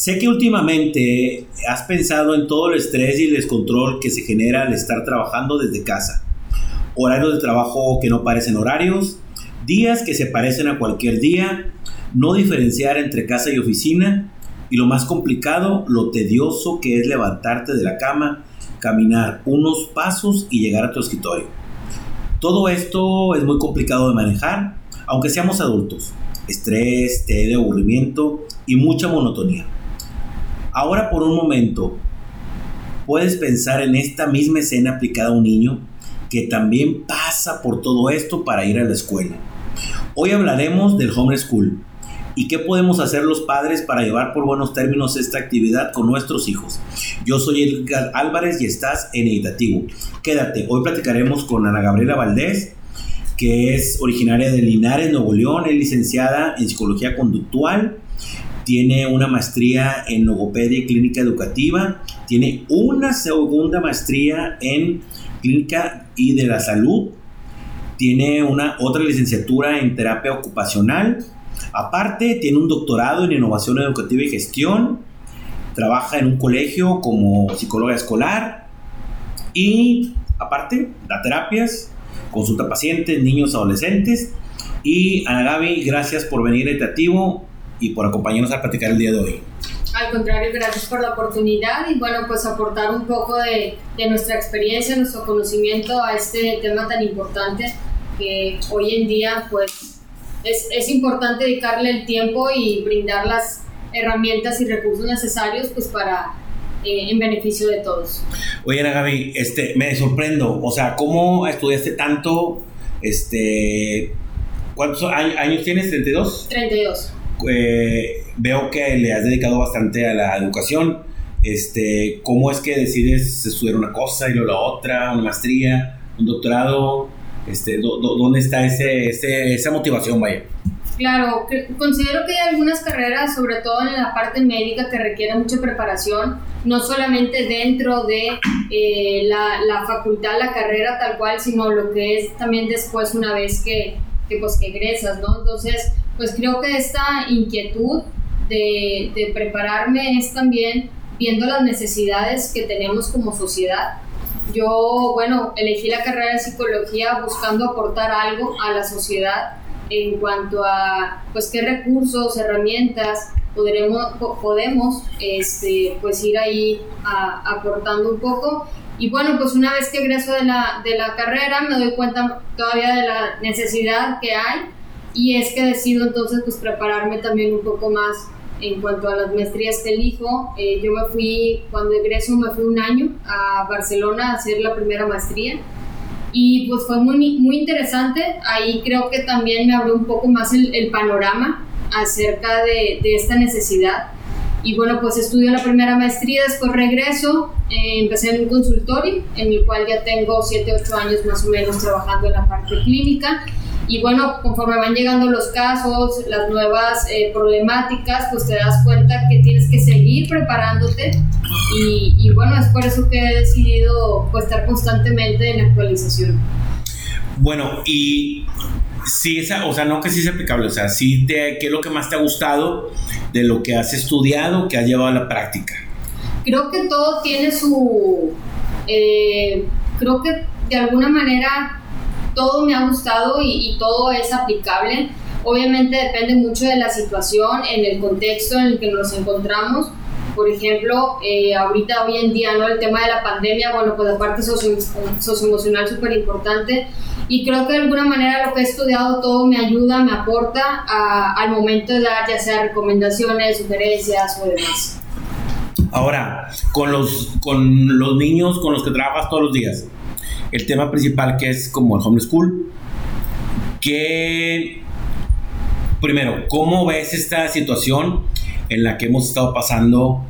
Sé que últimamente has pensado en todo el estrés y el descontrol que se genera al estar trabajando desde casa. Horarios de trabajo que no parecen horarios, días que se parecen a cualquier día, no diferenciar entre casa y oficina y lo más complicado, lo tedioso que es levantarte de la cama, caminar unos pasos y llegar a tu escritorio. Todo esto es muy complicado de manejar, aunque seamos adultos. Estrés, té de aburrimiento y mucha monotonía. Ahora por un momento, puedes pensar en esta misma escena aplicada a un niño que también pasa por todo esto para ir a la escuela. Hoy hablaremos del homeschool y qué podemos hacer los padres para llevar por buenos términos esta actividad con nuestros hijos. Yo soy Edgar Álvarez y estás en Editativo. Quédate, hoy platicaremos con Ana Gabriela Valdés, que es originaria de Linares, Nuevo León, es licenciada en psicología conductual tiene una maestría en logopedia y clínica educativa, tiene una segunda maestría en clínica y de la salud, tiene una otra licenciatura en terapia ocupacional, aparte tiene un doctorado en innovación educativa y gestión, trabaja en un colegio como psicóloga escolar y aparte da terapias, consulta pacientes, niños, adolescentes. Y Ana Gaby, gracias por venir a Etativo y por acompañarnos a platicar el día de hoy. Al contrario, gracias por la oportunidad y bueno, pues aportar un poco de, de nuestra experiencia, nuestro conocimiento a este tema tan importante que hoy en día pues es, es importante dedicarle el tiempo y brindar las herramientas y recursos necesarios pues para eh, en beneficio de todos. Oye, Ana Gaby, este, me sorprendo, o sea, ¿cómo estudiaste tanto? Este, ¿Cuántos años tienes? ¿32? 32. Eh, veo que le has dedicado bastante a la educación. Este, ¿Cómo es que decides estudiar una cosa y luego la otra, una maestría, un doctorado? Este, ¿Dónde está ese, esa motivación, vaya? Claro, considero que hay algunas carreras, sobre todo en la parte médica, que requieren mucha preparación, no solamente dentro de eh, la, la, facultad, la carrera tal cual, sino lo que es también después una vez que, que, pues, que egresas, ¿no? Entonces, pues creo que esta inquietud de, prepararme es también viendo las necesidades que tenemos como sociedad. Yo, bueno, elegí la carrera de psicología buscando aportar algo a la sociedad en cuanto a, pues, qué recursos, herramientas podremos, podemos este, pues, ir ahí aportando un poco. Y bueno, pues una vez que egreso de la, de la carrera me doy cuenta todavía de la necesidad que hay y es que decido entonces pues prepararme también un poco más en cuanto a las maestrías que elijo. Eh, yo me fui, cuando egreso me fui un año a Barcelona a hacer la primera maestría y pues fue muy, muy interesante. Ahí creo que también me abrió un poco más el, panorama acerca de, de, esta necesidad. Y bueno, pues estudio la primera maestría, después regreso, eh, empecé en un consultorio en el cual ya tengo 7, 8 años más o menos trabajando en la parte clínica y bueno, conforme van llegando los casos, las nuevas eh, problemáticas, pues te das cuenta que tienes que seguir preparándote y, y, bueno, es por eso que he decidido pues, estar constantemente en actualización. Bueno, y sí, esa, o sea, no que sí sea aplicable, o sea, sí te, ¿qué es lo que más te ha gustado de lo que has estudiado, que has llevado a la práctica? Creo que todo tiene su, eh, creo que de alguna manera todo me ha gustado y, todo es aplicable. Obviamente depende mucho de la situación, en el contexto en el que nos encontramos. Por ejemplo, eh, ahorita, hoy en día, ¿no? El tema de la pandemia, bueno, pues la parte socio, socioemocional súper importante. Y creo que de alguna manera lo que he estudiado todo me ayuda, me aporta al momento de dar ya sea recomendaciones, sugerencias o demás. Ahora, con los, con los niños con los que trabajas todos los días, el tema principal que es como el homeschool. Que, primero, ¿cómo ves esta situación en la que hemos estado pasando?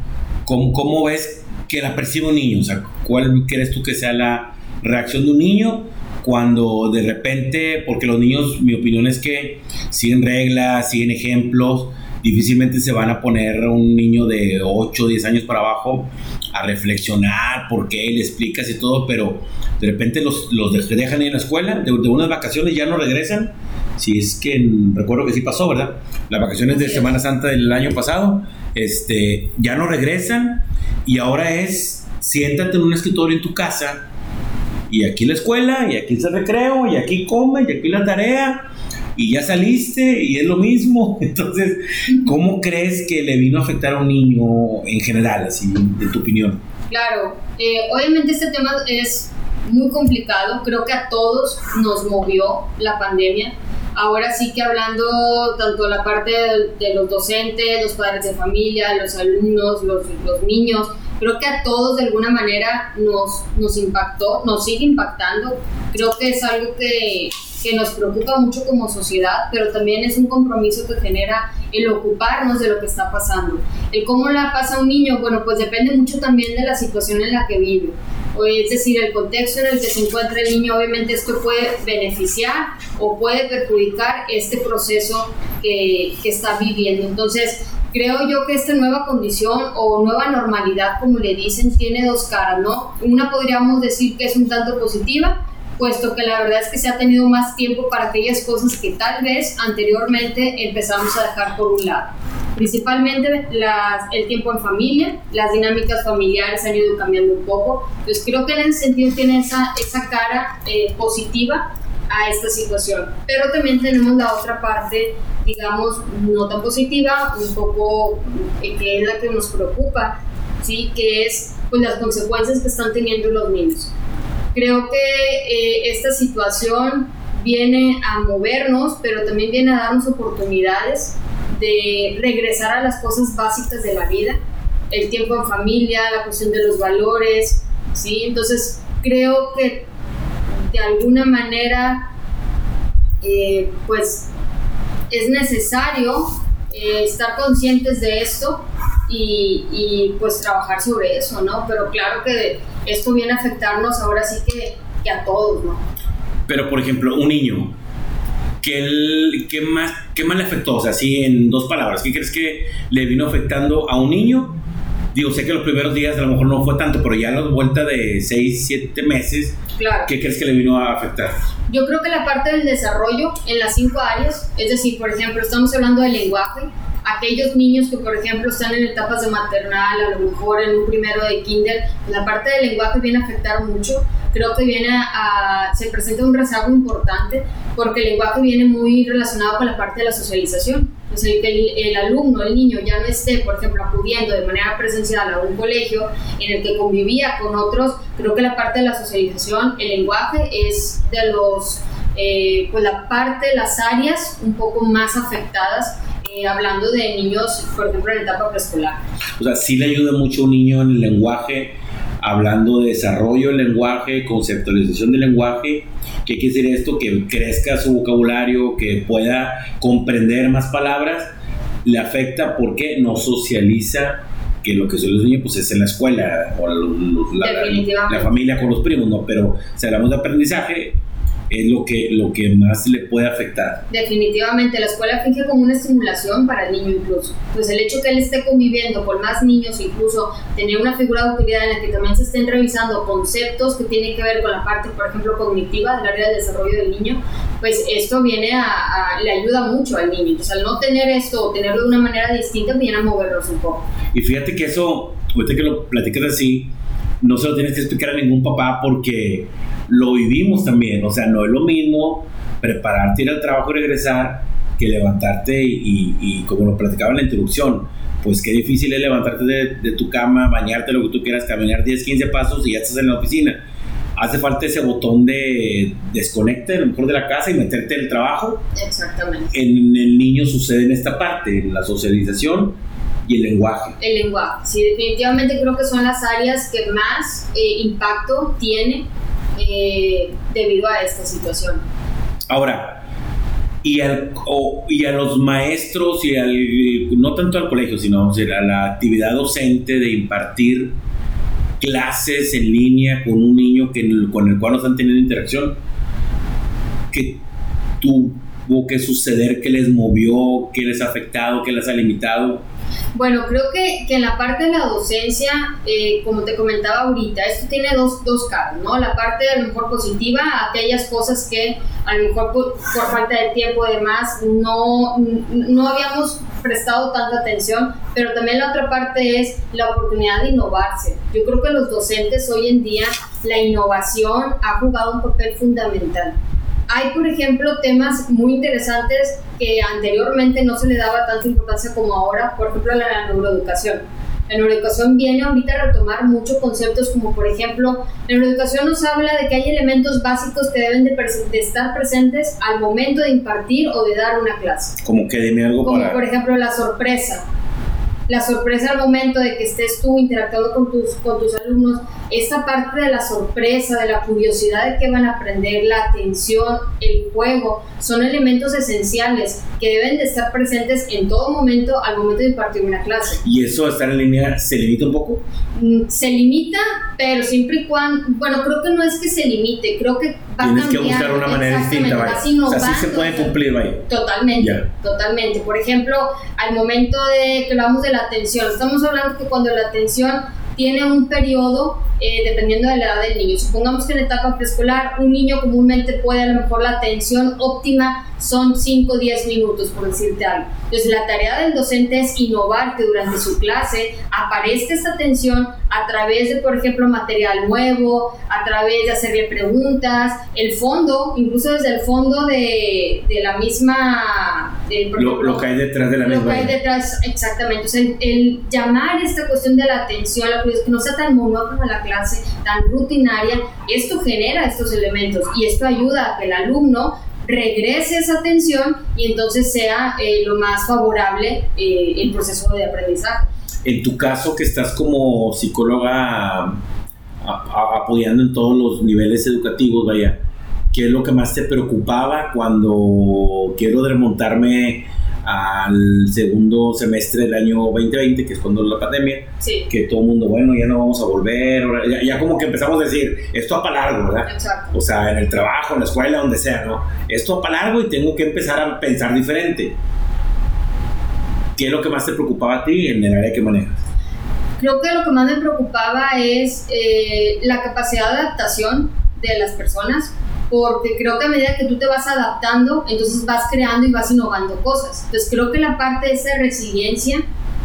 ¿Cómo, cómo ves que la percibe un niño? O sea, ¿cuál crees tú que sea la reacción de un niño cuando de repente, porque los niños, mi opinión es que siguen reglas, siguen ejemplos, difícilmente se van a poner un niño de 8 o 10 años para abajo a reflexionar por qué le explicas y todo, pero de repente los, los dejan en la escuela, de, unas vacaciones ya no regresan, si es que recuerdo que sí pasó, ¿verdad? Las vacaciones de Semana Santa del año pasado, este, ya no regresan y ahora es siéntate en un escritorio en tu casa y aquí la escuela y aquí el recreo y aquí come y aquí la tarea y ya saliste y es lo mismo. Entonces, ¿cómo crees que le vino a afectar a un niño en general, así, de tu opinión? Claro, eh, obviamente este tema es muy complicado, creo que a todos nos movió la pandemia. Ahora sí que hablando tanto la parte de, los docentes, los padres de familia, los alumnos, los, los niños, creo que a todos de alguna manera nos, nos impactó, nos sigue impactando. Creo que es algo que, que nos preocupa mucho como sociedad, pero también es un compromiso que genera el ocuparnos de lo que está pasando. El cómo la pasa un niño, bueno, pues depende mucho también de la situación en la que vive. Es decir, el contexto en el que se encuentra el niño, obviamente esto puede beneficiar o puede perjudicar este proceso que, que está viviendo. Entonces, creo yo que esta nueva condición o nueva normalidad, como le dicen, tiene dos caras, ¿no? Una podríamos decir que es un tanto positiva, puesto que la verdad es que se ha tenido más tiempo para aquellas cosas que tal vez anteriormente empezamos a dejar por un lado. Principalmente el tiempo en familia, las dinámicas familiares han ido cambiando un poco. Entonces creo que en ese sentido tiene esa, esa cara eh, positiva a esta situación. Pero también tenemos la otra parte, digamos, no tan positiva, un poco eh, que es la que nos preocupa, ¿sí? que es pues, las consecuencias que están teniendo los niños. Creo que eh, esta situación viene a movernos, pero también viene a darnos oportunidades de regresar a las cosas básicas de la vida, el tiempo en familia, la cuestión de los valores, ¿sí? Entonces, creo que de alguna manera, eh, pues, es necesario eh, estar conscientes de esto y, y, pues trabajar sobre eso, ¿no? Pero claro que esto viene a afectarnos ahora sí que, que a todos, ¿no? Pero, por ejemplo, un niño, ¿qué, qué, más, ¿qué más le afectó? O sea, así en dos palabras, ¿qué crees que le vino afectando a un niño? Digo, sé que los primeros días a lo mejor no fue tanto, pero ya a la vuelta de 6, 7 meses, ¿qué crees que le vino a afectar? Yo creo que la parte del desarrollo en las cinco áreas, es decir, por ejemplo, estamos hablando del lenguaje, aquellos niños que, por ejemplo, están en etapas de maternal, a lo mejor en un primero de kinder, la parte del lenguaje viene a afectar mucho. Creo que viene a, se presenta un rezago importante porque el lenguaje viene muy relacionado con la parte de la socialización. Pues el que el, alumno, el niño ya no esté, por ejemplo, acudiendo de manera presencial a un colegio en el que convivía con otros, creo que la parte de la socialización, el lenguaje es de los, eh, pues la parte, las áreas un poco más afectadas eh, hablando de niños, por ejemplo, en etapa preescolar. O sea, sí le ayuda mucho a un niño en el lenguaje, hablando de desarrollo del lenguaje, conceptualización del lenguaje. ¿Qué quiere decir esto? Que crezca su vocabulario, que pueda comprender más palabras. Le afecta porque no socializa que lo que suele los niños pues es en la escuela o la, la, familia con los primos, ¿no? Pero si hablamos de aprendizaje, es lo que, lo que más le puede afectar. Definitivamente, la escuela finge como una estimulación para el niño incluso. Pues el hecho que él esté conviviendo con más niños, incluso tener una figura de autoridad en la que también se estén revisando conceptos que tienen que ver con la parte, por ejemplo, cognitiva del área del desarrollo del niño, pues esto viene a, le ayuda mucho al niño. Entonces al no tener esto o tenerlo de una manera distinta, viene a moverlos un poco. Y fíjate que eso, ahorita que lo platicas así, no se lo tienes que explicar a ningún papá porque lo vivimos también. O sea, no es lo mismo prepararte, ir al trabajo y regresar que levantarte y, como lo platicaba en la introducción, pues qué difícil es levantarte de, tu cama, bañarte, lo que tú quieras, caminar 10, 15 pasos y ya estás en la oficina. Hace falta ese botón de desconecte, a lo mejor de la casa y meterte en el trabajo. Exactamente. En el niño sucede en esta parte, la socialización y el lenguaje. El lenguaje, sí, definitivamente creo que son las áreas que más eh, impacto tiene eh, debido a esta situación. Ahora, y, al, y a los maestros y al, no tanto al colegio, sino a la actividad docente de impartir clases en línea con un niño que, con el cual no están teniendo interacción, que tuvo que suceder, que les movió, que les ha afectado, que les ha limitado Bueno, creo que, que, en la parte de la docencia, eh, como te comentaba ahorita, esto tiene dos, dos caras, ¿no? La parte a lo mejor positiva, aquellas cosas que a lo mejor por, falta de tiempo y demás no, no habíamos prestado tanta atención, pero también la otra parte es la oportunidad de innovarse. Yo creo que los docentes hoy en día, la innovación ha jugado un papel fundamental. Hay, por ejemplo, temas muy interesantes que anteriormente no se le daba tanta importancia como ahora, por ejemplo, la neuroeducación. La neuroeducación viene ahorita a retomar muchos conceptos como por ejemplo, la neuroeducación nos habla de que hay elementos básicos que deben de, estar presentes al momento de impartir o de dar una clase. Como que dime algo como por ejemplo la sorpresa. La sorpresa al momento de que estés tú interactuando con tus, con tus alumnos, esta parte de la sorpresa, de la curiosidad de qué van a aprender, la atención, el juego, son elementos esenciales que deben de estar presentes en todo momento al momento de impartir una clase. ¿Y eso estar en línea se limita un poco? Mm, se limita, pero siempre y cuando, bueno, creo que no es que se limite, creo que va Tienes que buscar una manera distinta, vaya. O sea, sí se puede cumplir, vaya. Totalmente, totalmente. Por ejemplo, al momento de que hablamos de la atención, estamos hablando que cuando la atención tiene un periodo eh, dependiendo de la edad del niño. Supongamos que en etapa preescolar un niño comúnmente puede a lo mejor la atención óptima son 5 o 10 minutos, por decirte algo. Entonces la tarea del docente es innovar que durante su clase aparezca esta atención a través de, por ejemplo, material nuevo, a través de hacerle preguntas, el fondo, incluso desde el fondo de, de la misma... lo, que hay detrás de la misma. Lo que hay detrás, exactamente. O sea, el, llamar esta cuestión de la atención, la que no sea tan monótona la clase, tan rutinaria, esto genera estos elementos y esto ayuda a que el alumno regrese esa atención y entonces sea eh, lo más favorable eh, el proceso de aprendizaje. En tu caso, que estás como psicóloga apoyando en todos los niveles educativos, vaya, ¿qué es lo que más te preocupaba cuando quiero remontarme al segundo semestre del año 2020, que es cuando la pandemia, que todo el mundo, bueno, ya no vamos a volver, ya, como que empezamos a decir, esto va para largo, ¿verdad? Exacto. O sea, en el trabajo, en la escuela, donde sea, ¿no? Esto va para largo y tengo que empezar a pensar diferente. ¿Qué es lo que más te preocupaba a ti en el área que manejas? Creo que lo que más me preocupaba es eh, la capacidad de adaptación de las personas porque creo que a medida que tú te vas adaptando, entonces vas creando y vas innovando cosas. Entonces creo que la parte de esa resiliencia,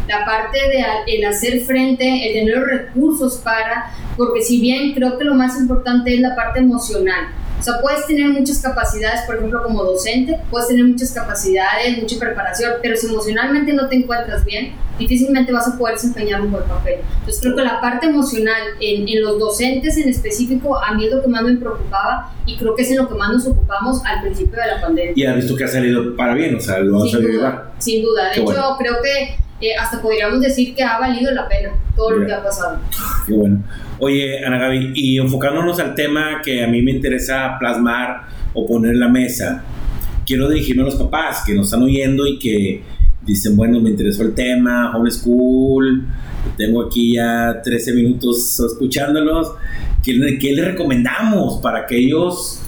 la parte de el hacer frente, el tener los recursos para, porque si bien creo que lo más importante es la parte emocional, sea, puedes tener muchas capacidades, por ejemplo, como docente, puedes tener muchas capacidades, mucha preparación, pero si emocionalmente no te encuentras bien, difícilmente vas a poder desempeñar un buen papel. Entonces, creo que la parte emocional en, en los docentes en específico, a mí es lo que más me preocupaba y creo que es en lo que más nos ocupamos al principio de la pandemia. Y has visto que ha salido para bien, o sea, lo ha salido bien. Sin duda, de hecho, creo que eh, hasta podríamos decir que ha valido la pena todo lo que ha pasado. Qué bueno. Oye, Ana Gaby, y enfocándonos al tema que a mí me interesa plasmar o poner en la mesa, quiero dirigirme a los papás que nos están oyendo y que dicen, bueno, me interesó el tema, homeschool, tengo aquí ya 13 minutos escuchándolos, ¿qué, qué les recomendamos para que ellos,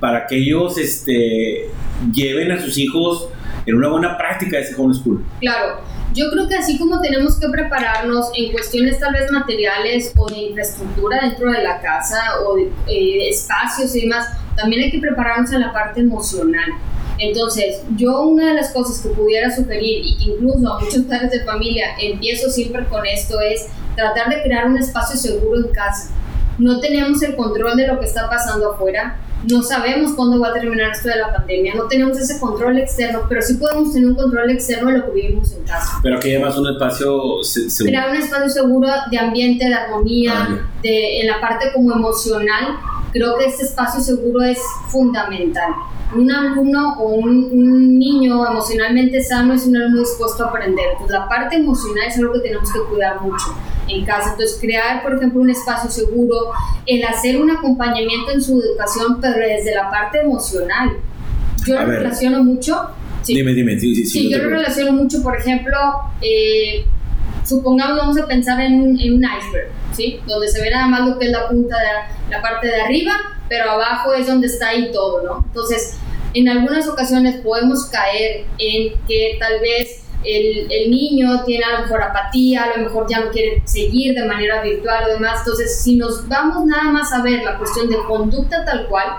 para que ellos este, lleven a sus hijos en una buena práctica de ese homeschool? Claro. Yo creo que así como tenemos que prepararnos en cuestiones tal vez materiales o de infraestructura dentro de la casa o de eh, espacios y demás, también hay que prepararnos en la parte emocional. Entonces, yo una de las cosas que pudiera sugerir incluso a muchos padres de familia empiezo siempre con esto es tratar de crear un espacio seguro en casa. No tenemos el control de lo que está pasando afuera, no sabemos cuándo va a terminar esto de la pandemia, no tenemos ese control externo, pero sí podemos tener un control externo de lo que vivimos en casa. Pero que más un espacio seguro. Crear un espacio seguro de ambiente, de armonía, ah, de, en la parte como emocional, creo que este espacio seguro es fundamental. Un alumno o un, un, niño emocionalmente sano es un alumno dispuesto a aprender. Entonces, la parte emocional es algo que tenemos que cuidar mucho en casa. Entonces, crear, por ejemplo, un espacio seguro, el hacer un acompañamiento en su educación, pero desde la parte emocional. Yo lo relaciono mucho. Dime, dime, sí, sí, sí. yo lo relaciono mucho, por ejemplo, eh, supongamos, vamos a pensar en en un iceberg, ¿sí? Donde se ve nada más lo que es la punta de la parte de arriba, pero abajo es donde está ahí todo, ¿no? Entonces, en algunas ocasiones podemos caer en que tal vez el, el, niño tiene a lo mejor apatía, a lo mejor ya no quiere seguir de manera virtual o demás. Entonces, si nos vamos nada más a ver la cuestión de conducta tal cual,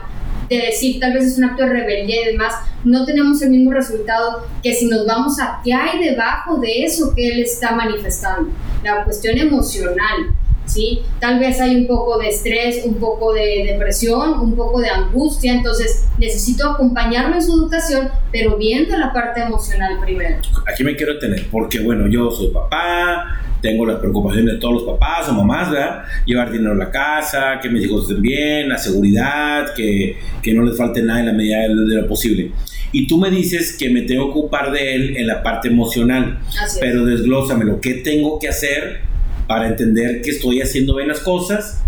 de decir tal vez es un acto de rebeldía y demás, no tenemos el mismo resultado que si nos vamos a qué hay debajo de eso que él está manifestando, la cuestión emocional. ¿Sí? Tal vez hay un poco de estrés, un poco de depresión, un poco de angustia, entonces necesito acompañarlo en su educación, pero viendo la parte emocional primero. Aquí me quiero tener, porque bueno, yo soy papá, tengo las preocupaciones de todos los papás o mamás, ¿verdad? Llevar dinero a la casa, que mis hijos estén bien, la seguridad, que, que no les falte nada en la medida de lo posible. Y tú me dices que me tengo que ocupar de él en la parte emocional, pero desglósamelo, ¿qué tengo que hacer para entender que estoy haciendo bien las cosas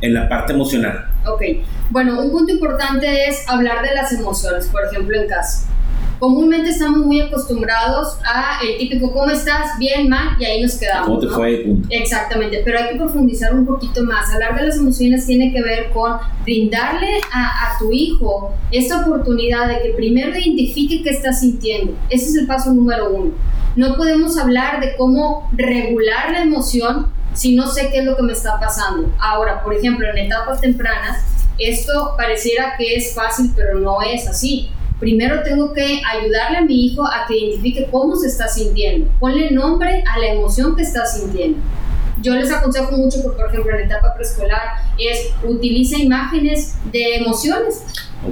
en la parte emocional? Ok, bueno, un punto importante es hablar de las emociones, por ejemplo, en casa comúnmente estamos muy acostumbrados a el típico ¿cómo estás? Bien, mal, y ahí nos quedamos. ¿Cómo te fue? Exactamente, pero hay que profundizar un poquito más. Hablar de las emociones tiene que ver con brindarle a, a tu hijo esta oportunidad de que primero identifique qué está sintiendo. Ese es el paso número uno. No podemos hablar de cómo regular la emoción si no sé qué es lo que me está pasando. Ahora, por ejemplo, en etapas tempranas, esto pareciera que es fácil, pero no es así primero tengo que ayudarle a mi hijo a que identifique cómo se está sintiendo. Ponle nombre a la emoción que está sintiendo. Yo les aconsejo mucho que, por ejemplo, en la etapa preescolar es utiliza imágenes de emociones.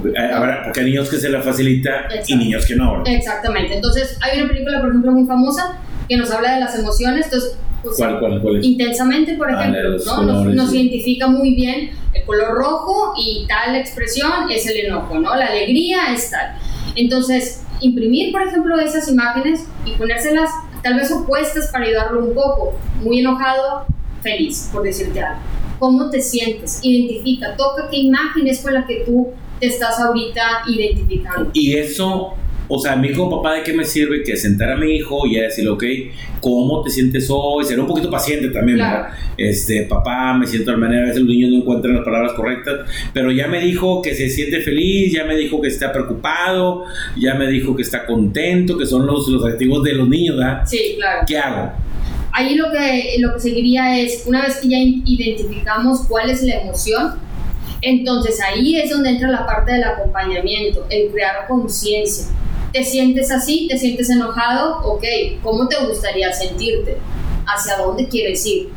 Eh, ahora, porque hay niños que se la facilita y niños que no. Exactamente. Entonces, hay una película, por ejemplo, muy famosa que nos habla de las emociones. Entonces, pues, ¿Cuál, cuál, cuál es? Intensamente, por ah, ejemplo, ¿no? nos, identifica muy bien el color rojo y tal expresión es el enojo, ¿no? La alegría es tal. Entonces, imprimir, por ejemplo, esas imágenes y ponérselas tal vez opuestas para ayudarlo un poco. Muy enojado, feliz, por decirte algo. ¿Cómo te sientes? Identifica, toca qué imagen es con la que tú te estás ahorita identificando. Y eso o sea, a mí como papá, ¿de qué me sirve que sentar a mi hijo y decirle, ok, ¿cómo te sientes hoy? Ser un poquito paciente también, ¿verdad? Este, papá, me siento de manera, a veces los niños no encuentran las palabras correctas, pero ya me dijo que se siente feliz, ya me dijo que está preocupado, ya me dijo que está contento, que son los, los activos de los niños, ¿verdad? Sí, claro. ¿Qué hago? Ahí lo que, lo que seguiría es, una vez que ya identificamos cuál es la emoción, entonces ahí es donde entra la parte del acompañamiento, el crear conciencia ¿Te sientes así? ¿Te sientes enojado? Ok, ¿cómo te gustaría sentirte? ¿Hacia dónde quieres ir?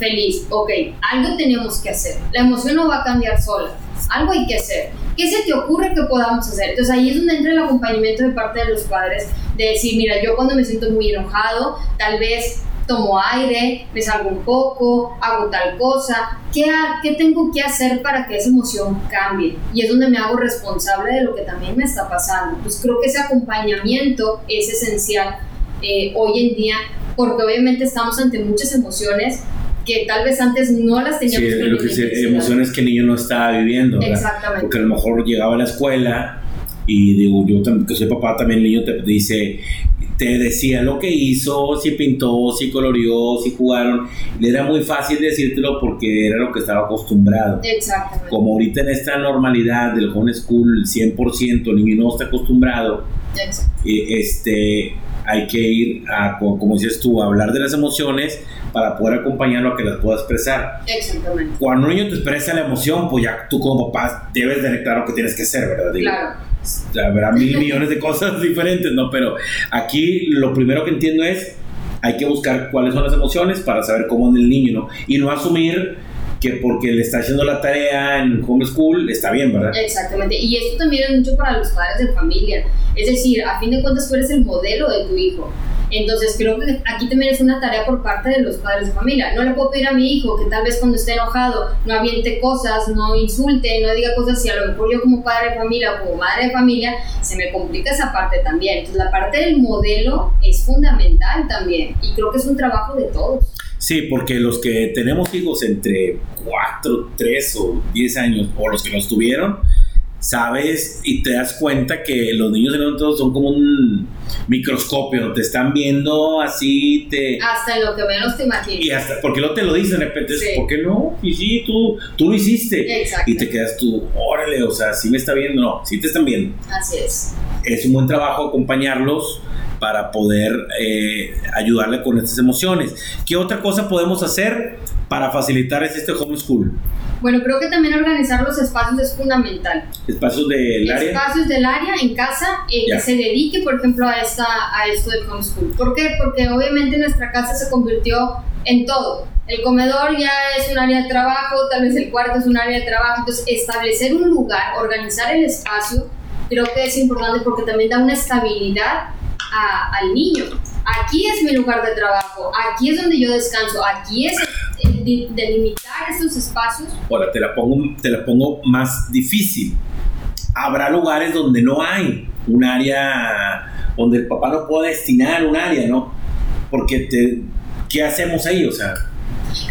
Feliz, ok, algo tenemos que hacer. La emoción no va a cambiar sola, algo hay que hacer. ¿Qué se te ocurre que podamos hacer? Entonces ahí es donde entra el acompañamiento de parte de los padres, de decir, mira, yo cuando me siento muy enojado, tal vez tomo aire, me salgo un poco, hago tal cosa, ¿qué, ¿qué tengo que hacer para que esa emoción cambie? Y es donde me hago responsable de lo que también me está pasando. Pues creo que ese acompañamiento es esencial eh, hoy en día, porque obviamente estamos ante muchas emociones que tal vez antes no las teníamos. Sí, lo que emociones que el niño no estaba viviendo. Exactamente. Porque a lo mejor llegaba a la escuela y digo, yo que soy papá también, el niño te dice, te decía lo que hizo, si pintó, si coloreó, si jugaron. Era muy fácil decírtelo porque era lo que estaba acostumbrado. Exactamente. Como ahorita en esta normalidad del homeschool, 100%, el niño no está acostumbrado. Eh, este, hay que ir a, como dices tú, a hablar de las emociones para poder acompañarlo a que las pueda expresar. Exactamente. Cuando un niño te expresa la emoción, pues ya tú como papá debes tener claro que tienes que hacer, ¿verdad? Claro habrá mil millones de cosas diferentes, ¿no? Pero aquí lo primero que entiendo es, hay que buscar cuáles son las emociones para saber cómo es el niño, ¿no? Y no asumir que porque le está haciendo la tarea en homeschool está bien, ¿verdad? Exactamente. Y esto también es mucho para los padres de familia. Es decir, a fin de cuentas tú eres el modelo de tu hijo. Entonces creo que aquí también es una tarea por parte de los padres de familia. No le puedo pedir a mi hijo que tal vez cuando esté enojado no aviente cosas, no insulte, no diga cosas y a lo mejor yo como padre de familia o como madre de familia se me complica esa parte también. Entonces la parte del modelo es fundamental también y creo que es un trabajo de todos. Sí, porque los que tenemos hijos entre 4, 3 o 10 años o los que los tuvieron, sabes y te das cuenta que los niños de nosotros son como un microscopio, te están viendo así, te... Hasta lo que menos te imaginas. Y hasta, porque no te lo dicen de repente, ¿por qué no? Y sí, tú, tú lo hiciste. Exacto. Y te quedas tú, órale, o sea, sí me está viendo, no, sí te están viendo. Así es. Es un buen trabajo acompañarlos para poder eh, ayudarle con estas emociones. ¿Qué otra cosa podemos hacer para facilitar este homeschool? Bueno, creo que también organizar los espacios es fundamental. ¿Espacios del área? Espacios del área en casa eh, que se dedique, por ejemplo, a, esta, a esto del homeschool. ¿Por qué? Porque obviamente nuestra casa se convirtió en todo. El comedor ya es un área de trabajo, tal vez el cuarto es un área de trabajo. Entonces, establecer un lugar, organizar el espacio, creo que es importante porque también da una estabilidad al niño. Aquí es mi lugar de trabajo, aquí es donde yo descanso, aquí es delimitar estos espacios. Ahora, te la, pongo, te la pongo más difícil. Habrá lugares donde no hay un área, donde el papá no puede destinar un área, ¿no? Porque te, ¿qué hacemos ahí? O sea...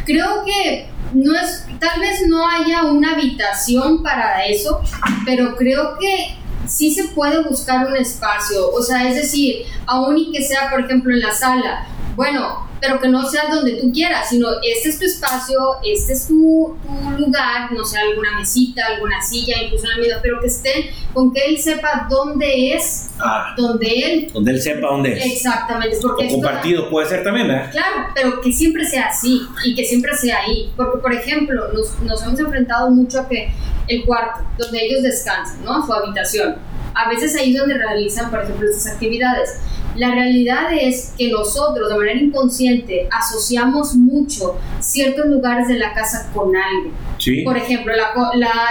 Creo que no es, tal vez no haya una habitación para eso, pero creo que sí se puede buscar un espacio, o sea, es decir, aún y que sea, por ejemplo, en la sala, bueno, pero que no sea donde tú quieras, sino este es tu espacio, este es tu, lugar, no sé, alguna mesita, alguna silla, incluso la misma, pero que esté con que él sepa dónde es, ah, donde él... Donde él sepa dónde es. Exactamente. Porque o compartido puede ser también, ¿verdad? Claro, pero que siempre sea así y que siempre sea ahí. Porque, por ejemplo, nos, nos hemos enfrentado mucho a que el cuarto, donde ellos descansan, ¿no? Su habitación. A veces ahí es donde realizan, por ejemplo, estas actividades la realidad es que nosotros de manera inconsciente asociamos mucho ciertos lugares de la casa con algo. Por ejemplo,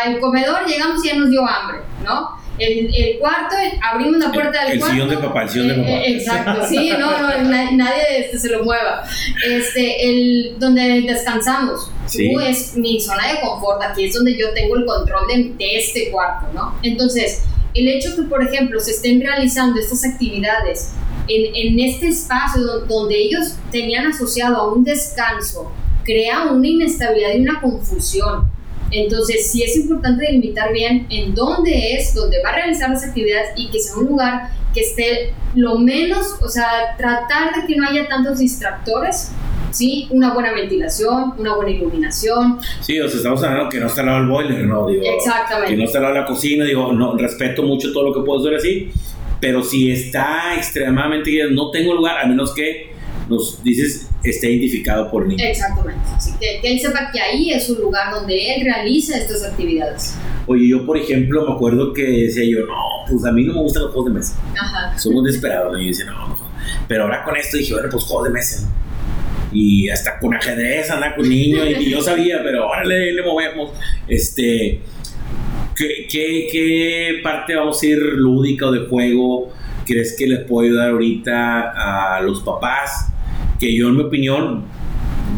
el comedor llegamos y ya nos dio hambre, ¿no? El, cuarto, abrimos la puerta del el cuarto. Sillón de papá, el sillón de papá. Eh, eh, exacto, sí, no, no, nadie este, se lo mueva. Este, el, donde descansamos. es mi zona de confort, aquí es donde yo tengo el control de, de este cuarto, ¿no? Entonces, el hecho que, por ejemplo, se estén realizando estas actividades en, en este espacio donde ellos tenían asociado a un descanso, crea una inestabilidad y una confusión. Entonces, sí es importante delimitar bien en dónde es, dónde va a realizar las actividades y que sea un lugar que esté lo menos, o sea, tratar de que no haya tantos distractores ¿sí? Una buena ventilación, una buena iluminación. Sí, o sea, estamos hablando que no está al lado el boiler, ¿no? Digo, Exactamente. Que no está al lado la cocina, digo, no, respeto mucho todo lo que puedo hacer así, pero si está extremadamente, no tengo lugar, a menos que nos dices esté identificado por mí. Exactamente, así que, que él sepa que ahí es un lugar donde él realiza estas actividades. Oye, yo por ejemplo me acuerdo que decía yo, no, pues a mí no me gustan los juegos de mesa. Ajá. Somos desesperados, ¿no? Y yo decía, no, no. Pero ahora con esto dije, bueno, pues juegos de mesa, y hasta con ajedrez anda con niños y, yo sabía, pero ahora le, movemos. Este, ¿qué, ¿qué, qué, parte vamos a ir lúdica o de juego crees que les puedo ayudar ahorita a los papás? Que yo en mi opinión,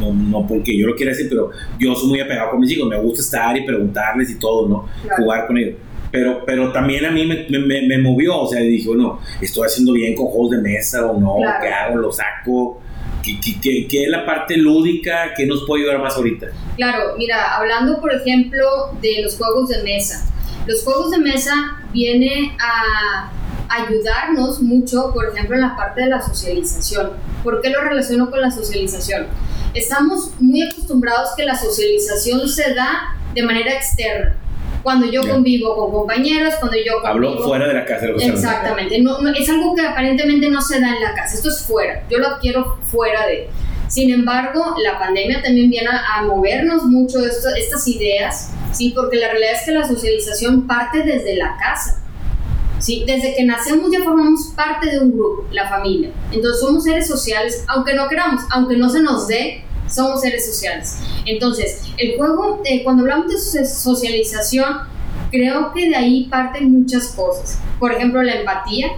no, no, porque yo lo quiera decir, pero yo soy muy apegado con mis hijos, me gusta estar y preguntarles y todo, ¿no? Jugar con ellos. Pero, pero también a mí me, me, me, movió, o sea, dije, bueno, estoy haciendo bien con juegos de mesa o no, ¿qué hago? ¿Lo saco? ¿Qué, es la parte lúdica que nos puede ayudar más ahorita? Claro, mira, hablando por ejemplo de los juegos de mesa. Los juegos de mesa viene a ayudarnos mucho, por ejemplo, en la parte de la socialización. ¿Por qué lo relaciono con la socialización? Estamos muy acostumbrados que la socialización se da de manera externa cuando yo convivo con compañeros, cuando yo convivo... Hablo fuera de la casa. Exactamente, no, es algo que aparentemente no se da en la casa, esto es fuera, yo lo quiero fuera de... Sin embargo, la pandemia también viene a, movernos mucho esto, estas ideas, ¿sí? porque la realidad es que la socialización parte desde la casa. ¿Sí? Desde que nacemos ya formamos parte de un grupo, la familia. Entonces somos seres sociales, aunque no queramos, aunque no se nos dé, somos seres sociales. Entonces, el juego, eh, cuando hablamos de socialización, creo que de ahí parten muchas cosas. Por ejemplo, la empatía,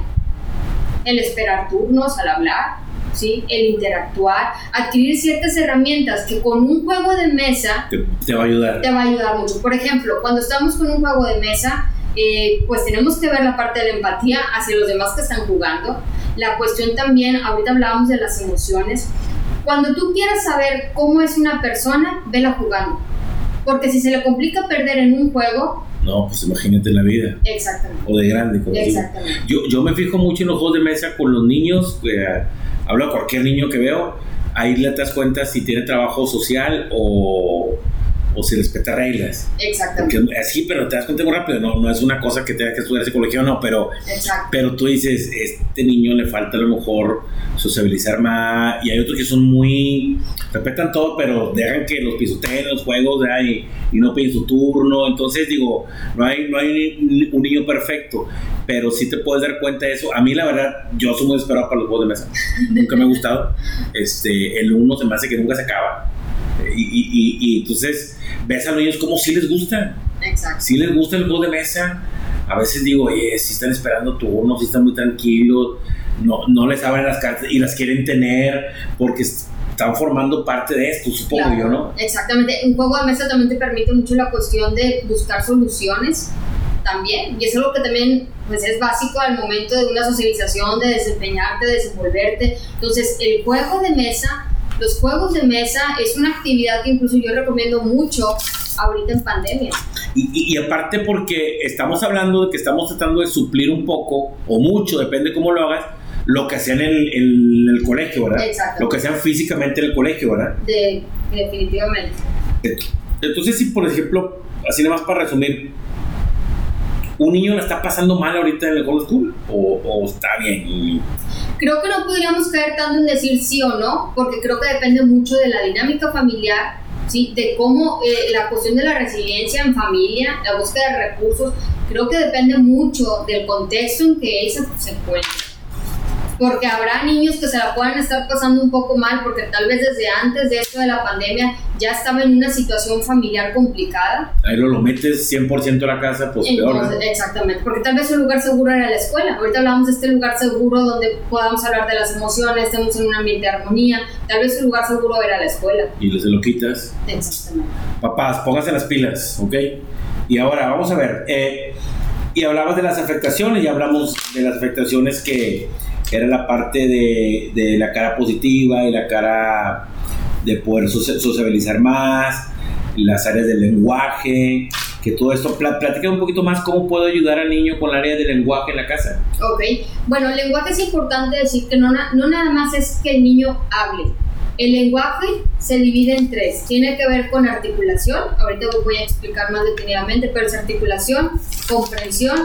el esperar turnos al hablar, ¿sí? el interactuar, adquirir ciertas herramientas que con un juego de mesa te, va a ayudar. Te va a ayudar mucho. Por ejemplo, cuando estamos con un juego de mesa, eh, pues tenemos que ver la parte de la empatía hacia los demás que están jugando. La cuestión también, ahorita hablábamos de las emociones, cuando tú quieras saber cómo es una persona, vela jugando. Porque si se le complica perder en un juego... No, pues imagínate en la vida. Exactamente. O de grande. Como Exactamente. Yo, yo me fijo mucho en los juegos de mesa con los niños. Eh, hablo a cualquier niño que veo. Ahí le das cuenta si tiene trabajo social o, o si respeta reglas. Exactamente. Porque así, pero te das cuenta muy rápido, no, no es una cosa que tenga que estudiar psicología o no, pero, Exacto. pero tú dices, este niño le falta a lo mejor sociabilizar más, y hay otros que son muy, respetan todo, pero dejan que los pisoteen en los juegos y, y no piden su turno, entonces digo, no hay, no hay un niño perfecto, pero sí te puedes dar cuenta de eso. A mí la verdad, yo soy muy desesperado para los juegos de mesa, nunca me ha gustado, este, el uno se me hace que nunca se acaba. Y, y, y, y entonces ves a los niños como si les gusta. Exacto. Si les gusta el juego de mesa. A veces digo, oye, si están esperando turno, si están muy tranquilos, no, no les abren las cartas y las quieren tener porque están formando parte de esto, supongo Claro, yo, ¿no? Exactamente. Un juego de mesa también te permite mucho la cuestión de buscar soluciones también. Y es algo que también pues, es básico al momento de una socialización, de desempeñarte, de desenvolverte. Entonces, el juego de mesa, los juegos de mesa es una actividad que incluso yo recomiendo mucho ahorita en pandemia. Y, y, y, aparte porque estamos hablando de que estamos tratando de suplir un poco o mucho, depende cómo lo hagas, lo que hacían en el, el colegio, ¿verdad? Exacto. Lo que hacían físicamente en el colegio, ¿verdad? De, definitivamente. Entonces, si por ejemplo, así nada más para resumir, un niño la está pasando mal ahorita en el school o, está bien. Creo que no podríamos caer tanto en decir sí o no, porque creo que depende mucho de la dinámica familiar, ¿sí? de cómo eh, la cuestión de la resiliencia en familia, la búsqueda de recursos, creo que depende mucho del contexto en que se, se encuentra. Porque habrá niños que se la puedan estar pasando un poco mal, porque tal vez desde antes de esto de la pandemia ya estaba en una situación familiar complicada. Ahí lo, lo metes 100% a la casa, pues Entonces, peor. ¿no? Exactamente, porque tal vez un lugar seguro era la escuela. Ahorita hablamos de este lugar seguro donde podamos hablar de las emociones, estemos en un ambiente de armonía. Tal vez un lugar seguro era la escuela. Y se lo quitas. Exactamente. Papás, pónganse las pilas, ¿ok? Y ahora, vamos a ver. Eh, y hablabas de las afectaciones, y hablamos de las afectaciones que era la parte de, de la cara positiva y la cara de poder sociabilizar más, las áreas del lenguaje, que todo esto, platica un poquito más cómo puedo ayudar al niño con el área del lenguaje en la casa. Ok, bueno, el lenguaje es importante decir que no, no nada más es que el niño hable. El lenguaje se divide en tres. Tiene que ver con articulación, ahorita voy a explicar más detenidamente, pero es articulación, comprensión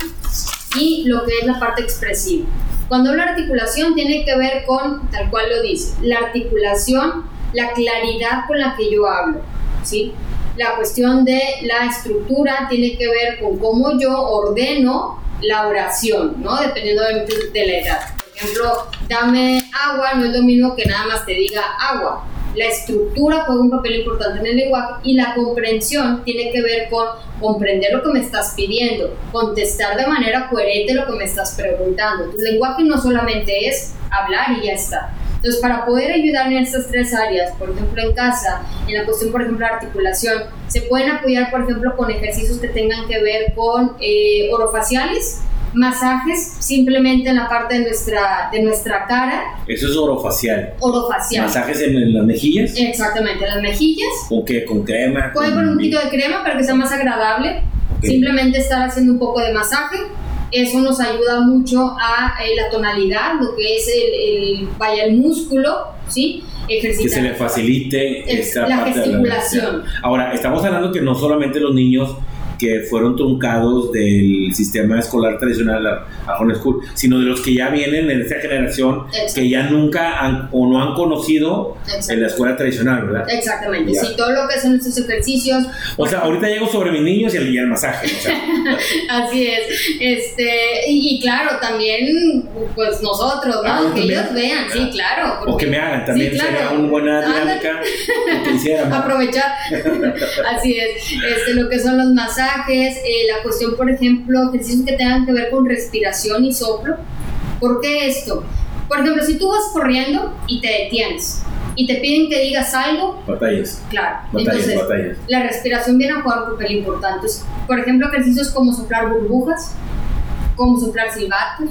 y lo que es la parte expresiva. Cuando de articulación tiene que ver con, tal cual lo dice, la articulación, la claridad con la que yo hablo, ¿sí? La cuestión de la estructura tiene que ver con cómo yo ordeno la oración, ¿no? Dependiendo de, de la edad. Por ejemplo, dame agua no es lo mismo que nada más te diga agua. La estructura juega un papel importante en el lenguaje y la comprensión tiene que ver con comprender lo que me estás pidiendo, contestar de manera coherente lo que me estás preguntando. Tu lenguaje no solamente es hablar y ya está. Entonces, para poder ayudar en estas tres áreas, por ejemplo en casa, en la cuestión, por ejemplo, de articulación, se pueden apoyar, por ejemplo, con ejercicios que tengan que ver con eh, orofaciales, masajes simplemente en la parte de nuestra, de nuestra cara. Eso es orofacial. Orofacial. Masajes en, las mejillas. Exactamente, en las mejillas. ¿Con qué? ¿Con crema? Puede poner un poquito de crema para que sea más agradable. Okay. Simplemente estar haciendo un poco de masaje. Eso nos ayuda mucho a eh, la tonalidad, lo que es el, el, vaya, el músculo, ¿sí? Ejercitar. Que se le facilite es, esta la parte gesticulación. De la Ahora, estamos hablando que no solamente los niños que fueron truncados del sistema escolar tradicional a, a home school, sino de los que ya vienen en esta generación Exacto. que ya nunca han, o no han conocido en la escuela tradicional, ¿verdad? Exactamente, sí, todo lo que son estos ejercicios. O sea, ahorita llego sobre mis niños y el, y el masaje. O sea. Así es, este, y, y, claro, también, pues nosotros, ¿no? Ah, que ellos vean, sí, claro. Porque, o que me hagan, también sí, claro. sería una buena dinámica que. Aprovechar, así es, este, lo que son los masajes eh, la cuestión, por ejemplo, ejercicios que tengan que ver con respiración y soplo. ¿Por qué esto? Por ejemplo, si tú vas corriendo y te detienes y te piden que digas algo, batallas. Claro. Batallas, Entonces, batallas. la respiración viene a jugar un papel importante. Por ejemplo, ejercicios como soplar burbujas, como soplar silbatos.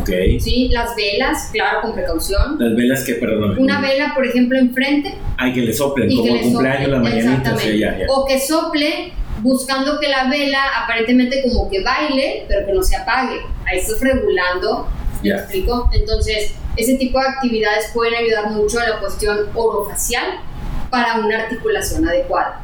Ok. Sí, las velas, claro, con precaución. Las velas que, perdón. Una vela, por ejemplo, enfrente. Hay que le soplen, como cumpleaños, la mañanita. O, sea, ya, ya. o que sople buscando que la vela aparentemente como que baile, pero que no se apague. Ahí estás regulando, ¿me Ya. explico? Entonces, ese tipo de actividades pueden ayudar mucho en la cuestión orofacial para una articulación adecuada.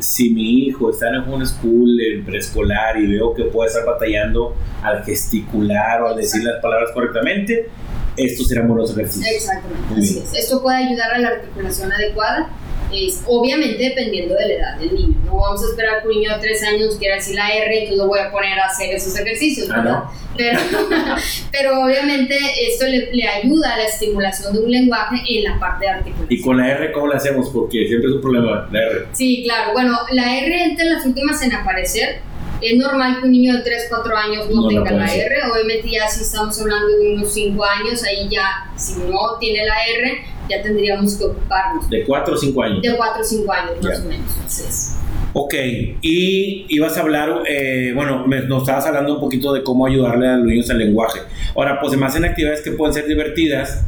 si mi hijo está en un school, en preescolar, y veo que puede estar batallando al gesticular o al decir las palabras correctamente, estos serán buenos ejercicios. Exactamente, así es. Esto puede ayudar a la articulación adecuada es obviamente dependiendo de la edad del niño. No vamos a esperar que un niño de 3 años quiera decir la R y entonces lo voy a poner a hacer esos ejercicios, Ah, ¿verdad? Pero, pero obviamente esto le, le ayuda a la estimulación de un lenguaje en la parte de articulación. ¿Y con la R cómo la hacemos? Porque siempre es un problema, la R. Sí, claro. Bueno, la R entra en las últimas en aparecer. Es normal que un niño de 3, 4 años no, No la tenga la hacer. R. Obviamente ya si estamos hablando de unos 5 años, ahí ya, si no tiene la R, ya tendríamos que ocuparnos. De 4 o 5 años. De 4 o 5 años más Ya. o menos. Ok, y ibas a hablar, eh, bueno, me- nos estabas hablando un poquito de cómo ayudarle a los niños al lenguaje. Ahora, pues se me hacen actividades que pueden ser divertidas,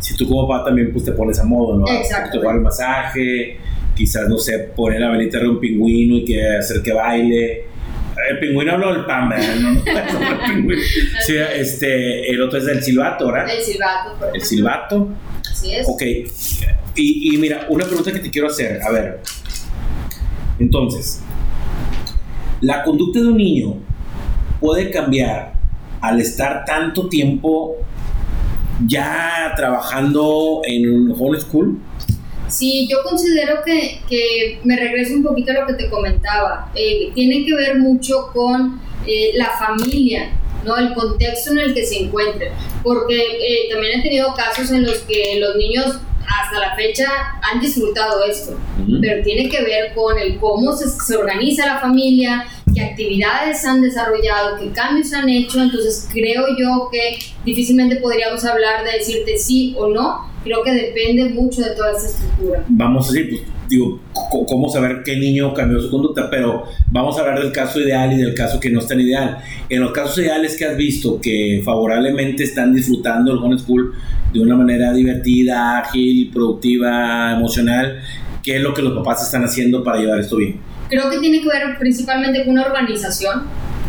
si tú como papá también pues te pones a modo, ¿no? Exacto. Te el masaje, quizás, no sé, poner la velita de un pingüino y que hacer que baile. El pingüino hablo del pan, ¿verdad? No, no, el. Sí, este, el otro es el silbato, ¿verdad? El silbato, por El silbato. Así es. Ok, y, y mira, una pregunta que te quiero hacer, a ver, entonces, la conducta de un niño puede cambiar al estar tanto tiempo ya trabajando en un homeschool. Sí, yo considero que, que me regreso un poquito a lo que te comentaba. Eh, tiene que ver mucho con eh, la familia, ¿no? El contexto en el que se encuentren. Porque eh, también he tenido casos en los que los niños hasta la fecha han disfrutado esto. Pero tiene que ver con el cómo se, se organiza la familia, qué actividades han desarrollado, qué cambios han hecho. Entonces creo yo que difícilmente podríamos hablar de decirte sí o no. Creo que depende mucho de toda esta estructura. Vamos a decir, pues, digo, cómo saber qué niño cambió su conducta, pero vamos a hablar del caso ideal y del caso que no es tan ideal. En los casos ideales que has visto que favorablemente están disfrutando el homeschool de una manera divertida, ágil, productiva, emocional, ¿qué es lo que los papás están haciendo para llevar esto bien? Creo que tiene que ver principalmente con una organización,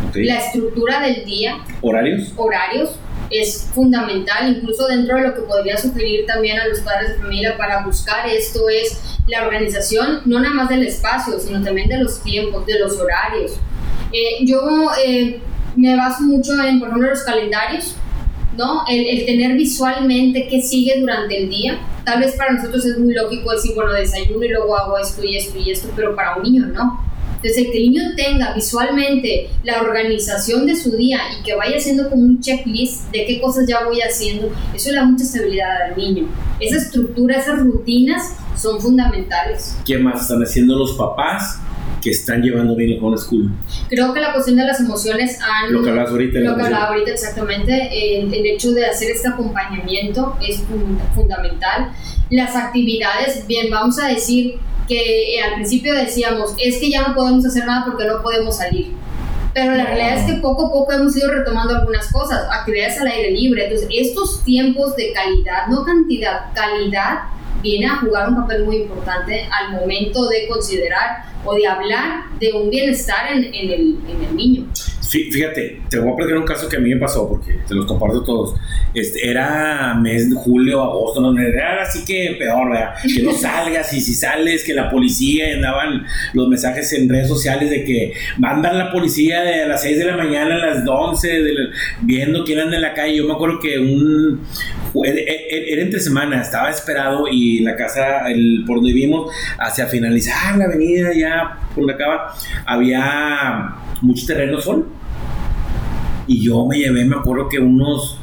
¿Ok? la estructura del día, ¿Horarios? horarios es fundamental, incluso dentro de lo que podría sugerir también a los padres de familia para buscar esto es la organización, no nada más del espacio, sino también de los tiempos, de los horarios. Eh, yo eh, me baso mucho en, por ejemplo, los calendarios, ¿no? El, el tener visualmente qué sigue durante el día. Tal vez para nosotros es muy lógico decir, bueno, desayuno y luego hago esto y esto y esto, pero para un niño no. Entonces, el que el niño tenga visualmente la organización de su día y que vaya haciendo como un checklist de qué cosas ya voy haciendo, eso le da mucha estabilidad al niño. Esa estructura, esas rutinas son fundamentales. ¿Qué más están haciendo los papás que están llevando bien el homeschool? Creo que la cuestión de las emociones han... Lo que hablabas ahorita. Lo que hablaba ahorita exactamente, el, el hecho de hacer este acompañamiento es fun- fundamental. Las actividades, bien, vamos a decir que eh, al principio decíamos, es que ya no podemos hacer nada porque no podemos salir. Pero la realidad es que poco a poco hemos ido retomando algunas cosas, actividades al aire libre. Entonces, estos tiempos de calidad, no cantidad, calidad, viene a jugar un papel muy importante al momento de considerar o de hablar de un bienestar en, en el, en el niño. Fí- Fíjate, te voy a platicar un caso que a mí me pasó, porque te los comparto todos. Este, era mes de julio, agosto, no, era así que peor, ¿verdad? Que no salgas y si sales, que la policía, y andaban los mensajes en redes sociales de que va a andar la policía de las 6 de la mañana a las 11, de la- viendo quién anda en la calle. Yo me acuerdo que un. Era, era entre semana, estaba esperado y la casa el, por donde vivimos, hacia finalizar la avenida, ya por la acaba, había muchos terrenos sol. Y yo me llevé, me acuerdo que unos,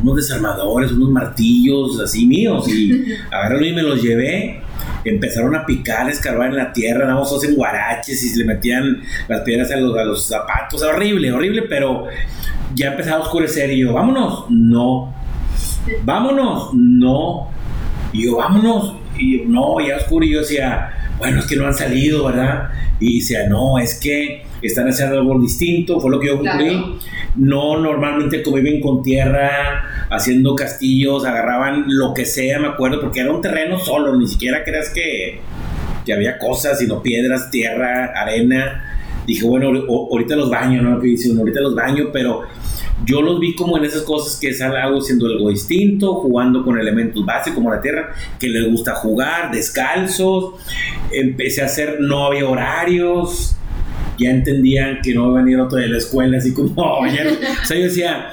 unos desarmadores, unos martillos así míos, y agarraron y me los llevé. Empezaron a picar, escarbar en la tierra, dábamos todos en guaraches y se le metían las piedras a los, a los zapatos. Horrible, horrible, pero ya empezaba a oscurecer y yo, vámonos. No. Vámonos. No. Y yo, vámonos. Y yo, no, ya oscuro. Y yo decía, bueno, es que no han salido, ¿verdad? Y decía, no, es que están haciendo algo distinto, fue lo que yo concluí. Claro. No normalmente conviven con tierra, haciendo castillos, agarraban lo que sea, me acuerdo, porque era un terreno solo, ni siquiera creas que, que había cosas, sino piedras, tierra, arena. Dije, bueno, ahor- ahorita los baño, ¿no? Que dice uno, ahorita los baño, pero yo los vi como en esas cosas que es algo siendo algo distinto, jugando con elementos básicos como la tierra, que les gusta jugar, descalzos. Empecé a hacer, no había horarios, ya entendían que no iba a venir otro de la escuela, así como, o sea, yo decía,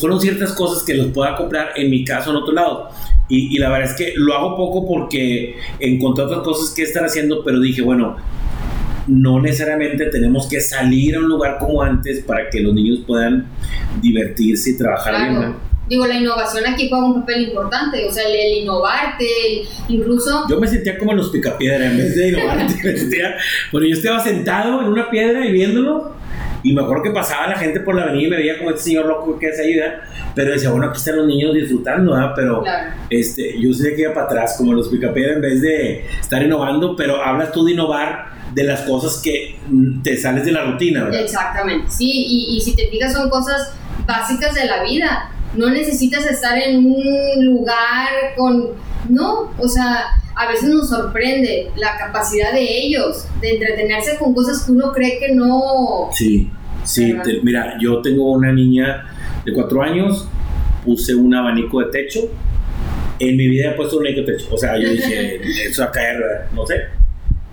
fueron ciertas cosas que los puedo comprar en mi caso en otro lado. Y, y, la verdad es que lo hago poco porque encontré otras cosas que estar haciendo, pero dije, bueno, no necesariamente tenemos que salir a un lugar como antes para que los niños puedan divertirse y trabajar bien. Digo, la innovación aquí juega un papel importante, o sea, el, innovarte, incluso... Yo me sentía como en los picapiedra, en vez de innovarte, me sentía... Bueno, yo estaba sentado en una piedra y viéndolo, y me acuerdo que pasaba la gente por la avenida y me veía como este señor loco que hace ahí, Pero decía, bueno, aquí están los niños disfrutando, ¿verdad? Pero este, yo sé que iba para atrás, como los picapiedra, en vez de estar innovando, pero hablas tú de innovar de las cosas que mm, te sales de la rutina, ¿verdad? Exactamente, sí, y, y si te fijas son cosas básicas de la vida. No necesitas estar en un lugar con... No, o sea, a veces nos sorprende la capacidad de ellos de entretenerse con cosas que uno cree que no... Sí, sí, mira, yo tengo una niña de cuatro años, puse un abanico de techo. En mi vida he puesto un abanico de techo. O sea, yo dije, eso va a caer, no sé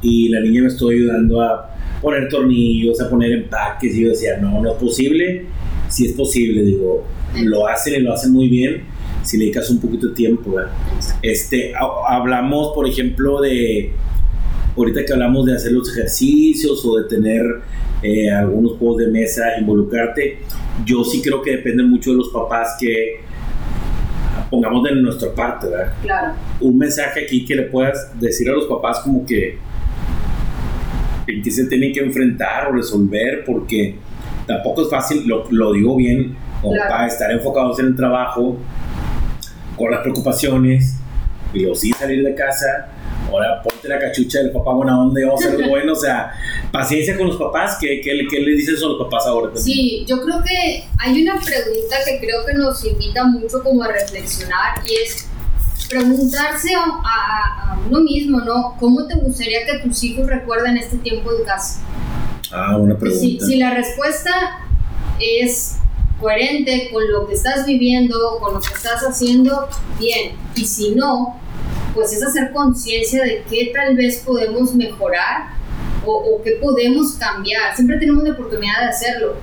y la niña me estuvo ayudando a poner tornillos, a poner empaques y yo decía, no, no es posible, si es posible, digo, lo hacen y lo hacen muy bien si le dedicas un poquito de tiempo. Este, hablamos, por ejemplo, de, ahorita que hablamos de hacer los ejercicios o de tener eh, algunos juegos de mesa, involucrarte, yo sí creo que depende mucho de los papás que pongamos de nuestra parte, ¿verdad? Claro. Un mensaje aquí que le puedas decir a los papás como que en qué se tienen que enfrentar o resolver, porque tampoco es fácil, lo, lo digo bien, como para estar enfocados en el trabajo, con las preocupaciones, y o sí salir de casa, ahora ponte la cachucha del papá buena onda vamos a ser bueno, o sea, paciencia con los papás, ¿qué, qué, qué le dices a los papás ahora? Sí, yo creo que hay una pregunta que creo que nos invita mucho como a reflexionar y es preguntarse a, uno mismo, ¿no? ¿Cómo te gustaría que tus hijos recuerden este tiempo de casa? Ah, una pregunta. Si, si la respuesta es coherente con lo que estás viviendo, con lo que estás haciendo, bien. Y si no, pues es hacer conciencia de qué tal vez podemos mejorar o, o qué podemos cambiar. Siempre tenemos la oportunidad de hacerlo.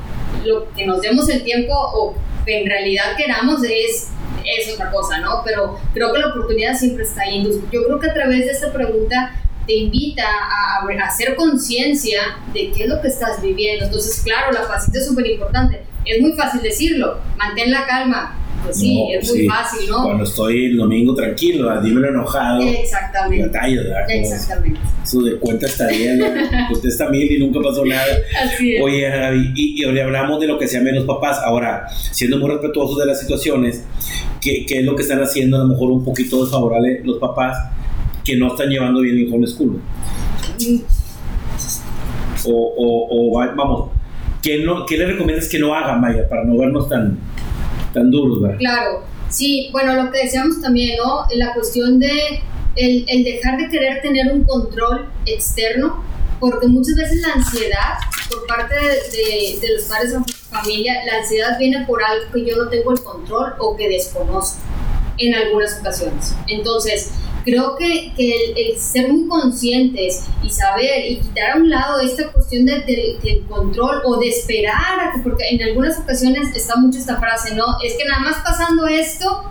Lo que nos demos el tiempo o que en realidad queramos es es otra cosa, ¿no? Pero creo que la oportunidad siempre está ahí. Entonces, yo creo que a través de esta pregunta te invita a, a hacer conciencia de qué es lo que estás viviendo. Entonces, claro, la paciencia es súper importante. Es muy fácil decirlo, mantén la calma, pues sí, es muy fácil, ¿no? Cuando estoy el domingo tranquilo, dímelo enojado. Exactamente. ¿verdad? Exactamente. Su de cuenta está bien, usted está mil y nunca pasó nada. Así es. Oye, y, y, hablamos de lo que se llaman los papás. Ahora, siendo muy respetuosos de las situaciones, ¿qué, ¿qué, es lo que están haciendo? A lo mejor un poquito desfavorable los papás que no están llevando bien el homeschool. Mm. O, o, o, vamos, ¿qué, no, ¿qué le recomiendas que no hagan, Maya, para no vernos tan tan duros, ¿verdad? Claro, sí, bueno, lo que decíamos también, ¿no? La cuestión de el, el dejar de querer tener un control externo, porque muchas veces la ansiedad por parte de, de, los padres o familia, la ansiedad viene por algo que yo no tengo el control o que desconozco en algunas ocasiones. Entonces, creo que, que el, ser muy conscientes y saber y quitar a un lado esta cuestión del de, control o de esperar, porque en algunas ocasiones está mucho esta frase, ¿no? Es que nada más pasando esto,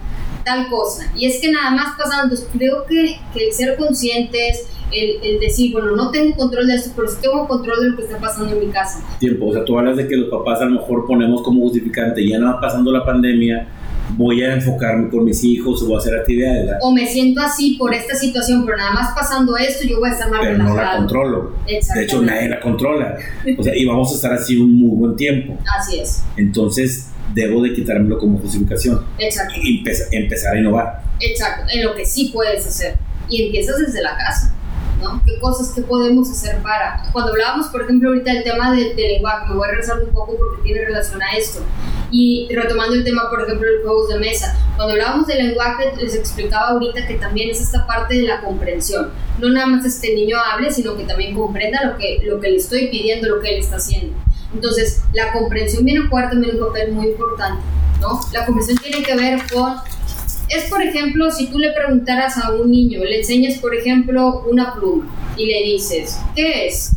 tal cosa. Y es que nada más pasando, creo que, que el ser conscientes, el, el, decir, bueno, no tengo control de esto, pero sí tengo control de lo que está pasando en mi casa. Tiempo, o sea, tú hablas de que los papás a lo mejor ponemos como justificante, ya no va pasando la pandemia, voy a enfocarme con mis hijos o voy a hacer actividades. O me siento así por esta situación, pero nada más pasando esto, yo voy a estar más pero relajado. no la controlo. De hecho, nadie la controla. O sea, y vamos a estar así un muy buen tiempo. Así es. Entonces, debo de quitármelo como justificación. Exacto. Y empezar a innovar. Exacto, en lo que sí puedes hacer. Y empiezas desde la casa. ¿No? ¿Qué cosas que podemos hacer para? Cuando hablábamos, por ejemplo, ahorita del tema del de lenguaje, me voy a regresar un poco porque tiene relación a esto. Y retomando el tema, por ejemplo, de los juegos de mesa, cuando hablábamos del lenguaje, les explicaba ahorita que también es esta parte de la comprensión. No nada más este niño hable, sino que también comprenda lo que, lo que le estoy pidiendo, lo que él está haciendo. Entonces, la comprensión viene a jugar también un papel muy importante, ¿no? La comprensión tiene que ver con es, por ejemplo, si tú le preguntaras a un niño, le enseñas, por ejemplo, una pluma y le dices, ¿qué es?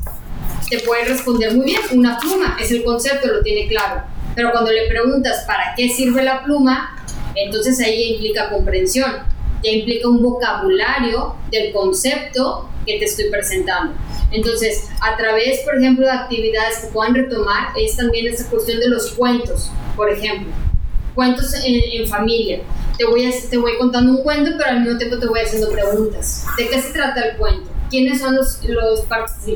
Te puede responder muy bien, una pluma, es el concepto, lo tiene claro. Pero cuando le preguntas para qué sirve la pluma, entonces ahí implica comprensión, ya implica un vocabulario del concepto que te estoy presentando. Entonces, a través, por ejemplo, de actividades que puedan retomar, es también esta cuestión de los cuentos, por ejemplo. Cuentos en, en familia te voy, te voy contando un cuento, pero al mismo tiempo te voy haciendo preguntas. ¿De qué se trata el cuento? ¿Quiénes son los, los,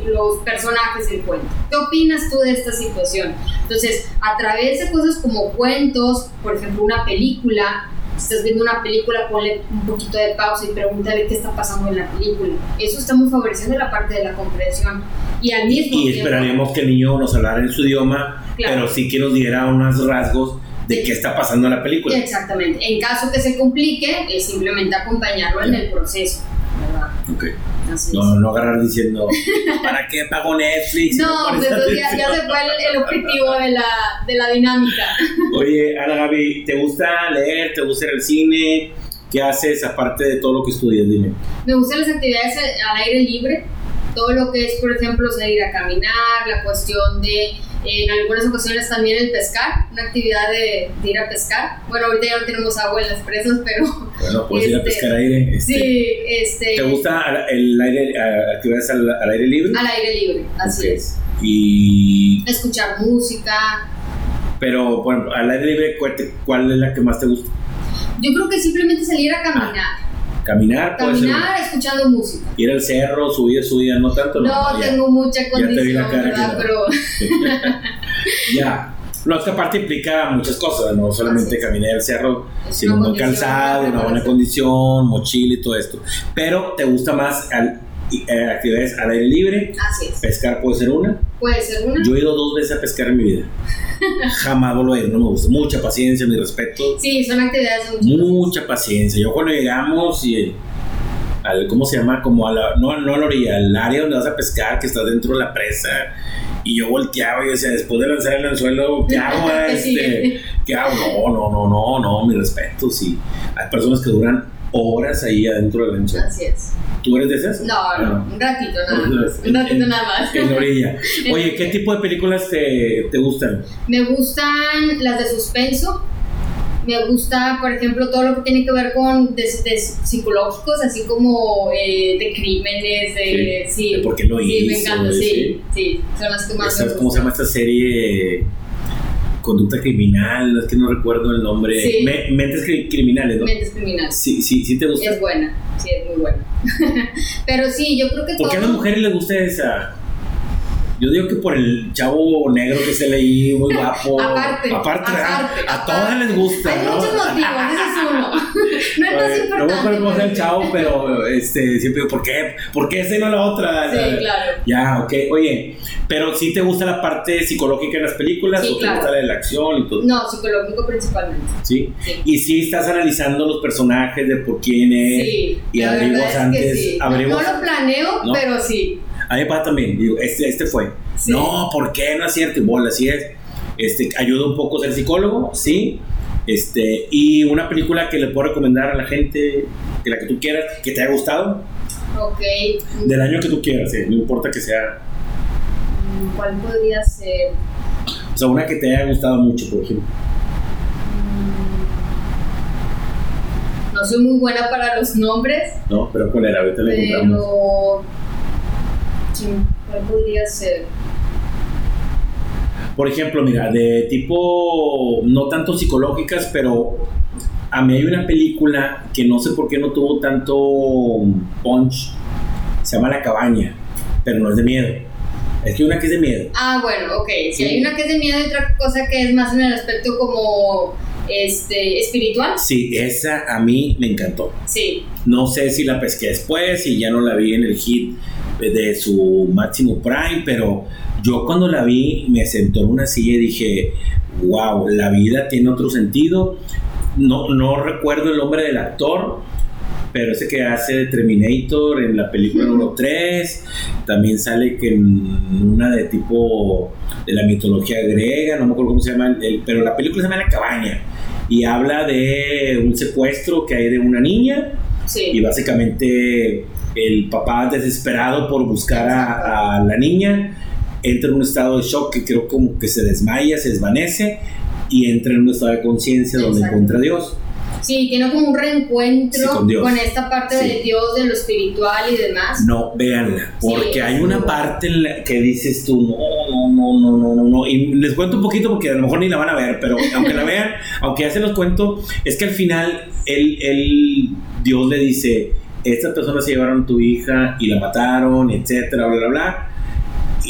los personajes del cuento? ¿Qué opinas tú de esta situación? Entonces, a través de cosas como cuentos, por ejemplo, una película, si estás viendo una película, ponle un poquito de pausa y pregúntale qué está pasando en la película. Eso está muy favoreciendo la parte de la comprensión. Y al mismo y, esperaríamos que el niño nos hablara en su idioma, pero sí que nos diera unos rasgos de qué está pasando en la película. Exactamente. En caso que se complique, es simplemente acompañarlo en el proceso. ¿verdad? Ok. no, no agarrar diciendo, ¿para qué pago Netflix? No, pues ya, ya, se fue el, el objetivo de la, de la, dinámica. Oye, Ana Gaby, ¿te gusta leer? ¿Te gusta ir al cine? ¿Qué haces aparte de todo lo que estudias? Dime. Me gustan las actividades al aire libre. Todo lo que es, por ejemplo, salir a caminar, la cuestión de en algunas ocasiones también el pescar, una actividad de, ir a pescar. Bueno, ahorita ya no tenemos agua en las presas, pero... Bueno, puedes ir a este, pescar aire. Este, sí, este... ¿Te gusta el aire, actividades al, al, aire libre? Al aire libre, así es. Y... Escuchar música. Pero, bueno, al aire libre, ¿cuál es la que más te gusta? Yo creo que simplemente salir a caminar. Caminar, Caminar escuchando música. Ir al cerro, subir, subir, no tanto. No, no tengo mucha condición, ya te vi la cara ¿verdad? Pero... ya. No, es que aparte implica muchas cosas, no solamente caminar el cerro, sino un buen calzado, una buena condición, mochila y todo esto. Pero te gusta más al, eh, actividades al aire libre. Así es. Pescar puede ser una. Puede ser una. Yo he ido dos veces a pescar en mi vida. Jamás vuelvo a ir, no me gusta. Mucha paciencia, mi respeto. Sí, son actividades mucha, mucha paciencia. Yo cuando llegamos y al, ¿cómo se llama? Como a la, no, no a la orilla, al área donde vas a pescar, que está dentro de la presa. Y yo volteaba y decía, después de lanzar el anzuelo, ¿qué hago? Este, ¿Qué hago? No, no, no, no, no, mi respeto, sí. Hay personas que duran horas ahí adentro del anzuelo. Así es. ¿Tú eres de esas? No, no, un ratito nada más. Un ratito nada más. En orilla. Oye, ¿qué tipo de películas te, te gustan? Me gustan las de suspenso. Me gusta, por ejemplo, todo lo que tiene que ver con de, de psicológicos, así como eh, de crímenes, de... Sí, sí, de por qué lo sí, hizo. me encanta, sí, sí, son las que más ¿Sabes cómo se llama esta serie? Conducta criminal, es que no recuerdo el nombre. Sí. Me, mentes cri criminales, ¿no? Mentes criminales. Sí, sí, sí te gusta. Es buena, sí, es muy buena. Pero sí, yo creo que ¿Por todo... qué a las mujeres les gusta esa? Yo digo que por el chavo negro que se leí, muy guapo. aparte, aparte, aparte a, a todas les gusta. Hay ¿no? muchos motivos, ese es uno. No es más importante. No me acuerdo cómo el chavo, pero este, siempre digo, ¿por qué? ¿Por qué esa y no la otra? Sí, claro. Ya, ok. Oye, pero ¿sí te gusta la parte psicológica en las películas Sí, o claro. te gusta la de la acción y todo? No, psicológico principalmente. ¿Sí? Sí. Y sí estás analizando los personajes de por quién es. Sí, y averiguas verdad es antes, que sí. No- lo planeo, ¿No? pero sí. A mí me pasa también, digo, este, este fue. Sí. No, ¿por qué? No es cierto, bola, así es. Este, ayuda un poco a ser psicólogo, sí. Este, y una película que le puedo recomendar a la gente, que la que tú quieras, que te haya gustado, Ok. del año que tú quieras, eh, no importa que sea, Mm, ¿Cuál podría ser? o sea, una que te haya gustado mucho, por ejemplo. Mm, No soy muy buena para los nombres, ¿No? Pero cuál era, ahorita la encontramos. ¿Cuál podría ser? Por ejemplo, mira, de tipo, no tanto psicológicas, pero a mí hay una película que no sé por qué no tuvo tanto punch, se llama La Cabaña, pero no es de miedo. Es que una que es de miedo. Ah, bueno, ok. Si Sí. hay una que es de miedo y otra cosa que es más en el aspecto como este espiritual, Sí, esa a mí me encantó. sí. No sé si la pesqué después y ya no la vi en el hit de su máximo prime, pero yo cuando la vi me sentó en una silla y dije, wow, la vida tiene otro sentido. No, no recuerdo el nombre del actor, pero ese que hace de Terminator en la película número 3, también sale que en una de tipo de la mitología griega, no me acuerdo cómo se llama, el, pero la película se llama La cabaña y habla de un secuestro que hay de una niña. Y básicamente el papá desesperado por buscar a, a la niña entra en un estado de shock que creo como que se desmaya, se desvanece y entra en un estado de conciencia donde encuentra a Dios. Sí, tiene como un reencuentro con, esta parte de Dios, de lo espiritual y demás. No, véanla, porque hay una parte en la que dices tú, no, no, no, no, no, no, y les cuento un poquito porque a lo mejor ni la van a ver, pero aunque la vean, aunque ya se los cuento, es que al final él, él Dios le dice, estas personas se llevaron a tu hija y la mataron, etcétera, bla, bla, bla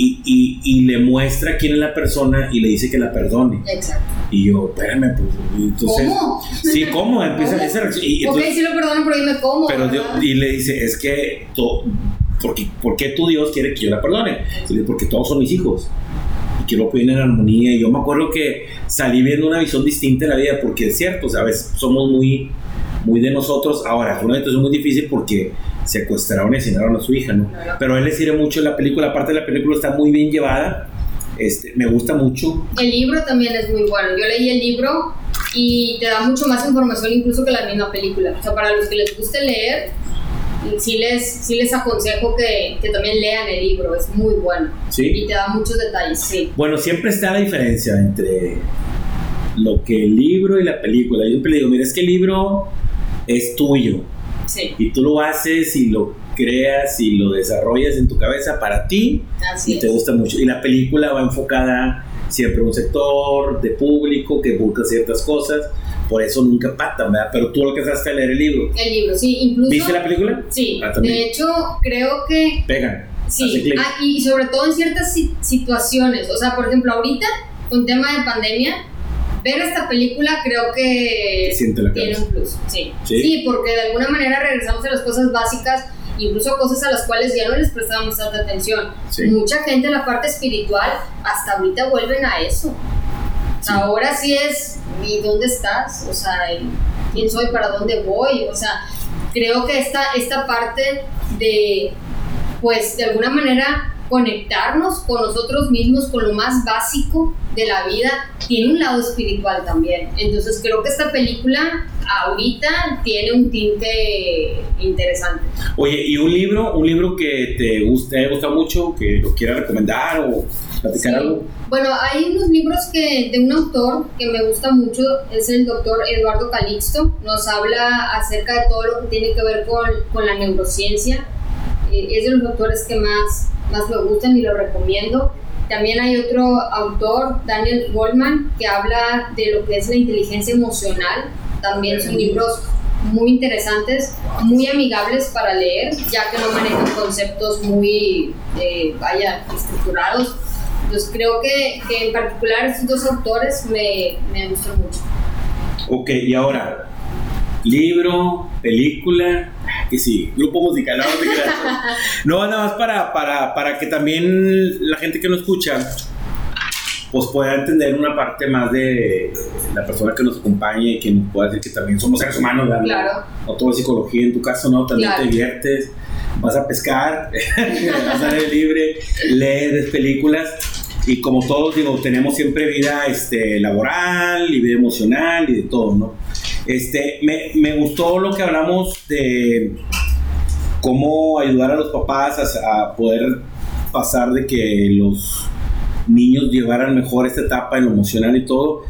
y, y, le muestra quién es la persona y le dice que la perdone. Exacto. Y yo, espérame, pues. Entonces, ¿Cómo? Sí, ¿cómo? Empieza ¿Cómo? esa y, Ok, sí lo perdono, pero dime cómo. Pero y le dice, es que. To, porque, ¿Por qué tu Dios quiere que yo la perdone? Porque todos son mis hijos. Y quiero que en armonía. Y yo me acuerdo que salí viendo una visión distinta de la vida, porque es cierto, ¿sabes? Somos muy, muy de nosotros. Ahora, fue una situación muy difícil porque secuestraron y asesinaron a su hija, ¿no? Pero a él le sirve mucho la película, aparte de la película está muy bien llevada, este, me gusta mucho. El libro también es muy bueno, yo leí el libro y te da mucho más información incluso que la misma película, o sea, para los que les guste leer, sí les, sí les aconsejo que, que también lean el libro, es muy bueno. ¿Sí? Y te da muchos detalles, sí. Bueno, siempre está la diferencia entre lo que el libro y la película. Yo siempre le digo, mira, es que el libro es tuyo y tú lo haces y lo creas y lo desarrollas en tu cabeza para ti y te gusta mucho. Y la película va enfocada siempre a un sector de público que busca ciertas cosas, por eso nunca pata, ¿verdad? Pero tú lo que a leer el libro. El libro, sí, incluso. ¿Viste la película? Sí. Ah, de hecho, creo que. Pegan. Sí, ah, y sobre todo en ciertas situaciones. O sea, por ejemplo, ahorita, con tema de pandemia, ver esta película creo que tiene un plus. Sí. sí. porque de alguna manera regresamos a las cosas básicas, incluso cosas a las cuales ya no les prestábamos tanta atención. Mucha gente en la parte espiritual hasta ahorita vuelven a eso. Ahora sí es, ¿y dónde estás? O sea, ¿quién soy? ¿Para dónde voy? O sea, creo que esta, esta parte de, pues, de alguna manera conectarnos con nosotros mismos, con lo más básico de la vida, tiene un lado espiritual también. Entonces creo que esta película ahorita tiene un tinte interesante. Oye, ¿y un libro, un libro que te guste, gusta mucho, que lo quieras recomendar o platicar algo? Bueno, hay unos libros que de un autor que me gusta mucho, es el doctor Eduardo Calixto, nos habla acerca de todo lo que tiene que ver con, con la neurociencia. Eh, es de los autores que más más me gustan y lo recomiendo. También hay otro autor, Daniel Goldman, que habla de lo que es la inteligencia emocional. También son libros muy interesantes, muy amigables para leer, ya que no manejan conceptos muy, eh, vaya, estructurados. Entonces creo que, que, en particular estos dos autores me, me gustan mucho. Ok, y ahora, libro, película, que sí, grupo musical, no, no nada más para, para, para que también la gente que nos escucha pues pueda entender una parte más de la persona que nos acompaña y que nos pueda decir que también somos seres humanos, ¿verdad? Claro. No todo es psicología, en tu caso no, también te diviertes, vas a pescar, vas a leer libre, lees películas y como todos digo, tenemos siempre vida este, laboral y vida emocional y de todo, ¿no? Este, me, me gustó lo que hablamos de cómo ayudar a los papás a, poder pasar de que los niños llevaran mejor esta etapa en lo emocional y todo.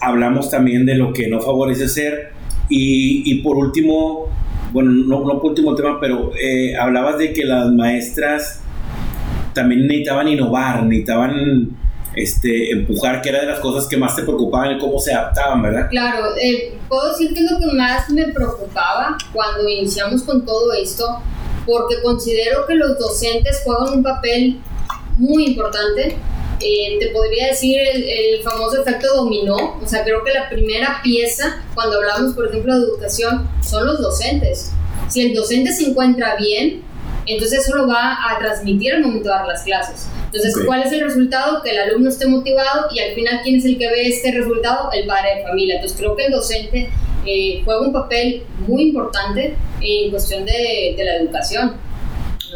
Hablamos también de lo que no favorece ser. Y, y por último, bueno, no, no por último tema, pero eh, hablabas de que las maestras también necesitaban innovar, necesitaban este, empujar, que era de las cosas que más te preocupaban y cómo se adaptaban, ¿verdad? Claro, eh, puedo decir que es lo que más me preocupaba cuando iniciamos con todo esto, porque considero que los docentes juegan un papel muy importante. Eh, te podría decir el, el, famoso efecto dominó, o sea, creo que la primera pieza cuando hablamos, por ejemplo, de educación, son los docentes. Si el docente se encuentra bien, entonces eso lo va a transmitir al momento de dar las clases. Entonces, ¿cuál es el resultado? Que el alumno esté motivado y al final, ¿quién es el que ve este resultado? El padre de familia. Entonces, creo que el docente eh, juega un papel muy importante en cuestión de, de la educación.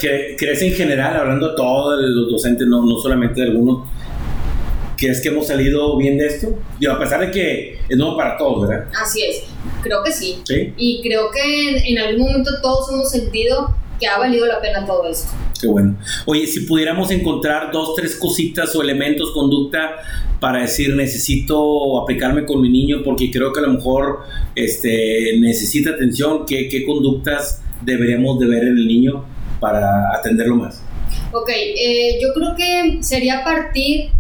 ¿Crees en general, hablando de todos los docentes, no, no solamente de algunos, ¿crees que hemos salido bien de esto? Digo, a pesar de que es nuevo para todos, ¿verdad? Así es, creo que sí. Sí. Y creo que en algún momento todos hemos sentido que ha valido la pena todo esto. Qué bueno. Oye, si pudiéramos encontrar dos, tres cositas o elementos, conducta, para decir necesito aplicarme con mi niño porque creo que a lo mejor este, necesita atención, ¿qué, qué conductas deberíamos de ver en el niño para atenderlo más? Ok, eh, yo creo que sería partir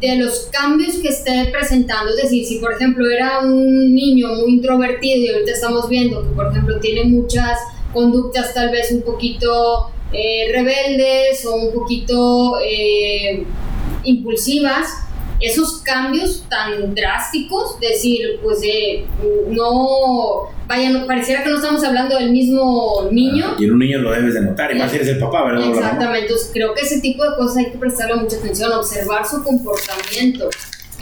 de los cambios que esté presentando, es decir, si por ejemplo era un niño muy introvertido y ahorita estamos viendo que por ejemplo tiene muchas conductas tal vez un poquito eh, rebeldes o un poquito eh, impulsivas, esos cambios tan drásticos, decir, pues eh, no, vaya, no, pareciera que no estamos hablando del mismo niño. Ah, y en un niño lo debes de notar, y más si eres el papá, ¿verdad? Exactamente, entonces creo que ese tipo de cosas hay que prestarle mucha atención, observar su comportamiento.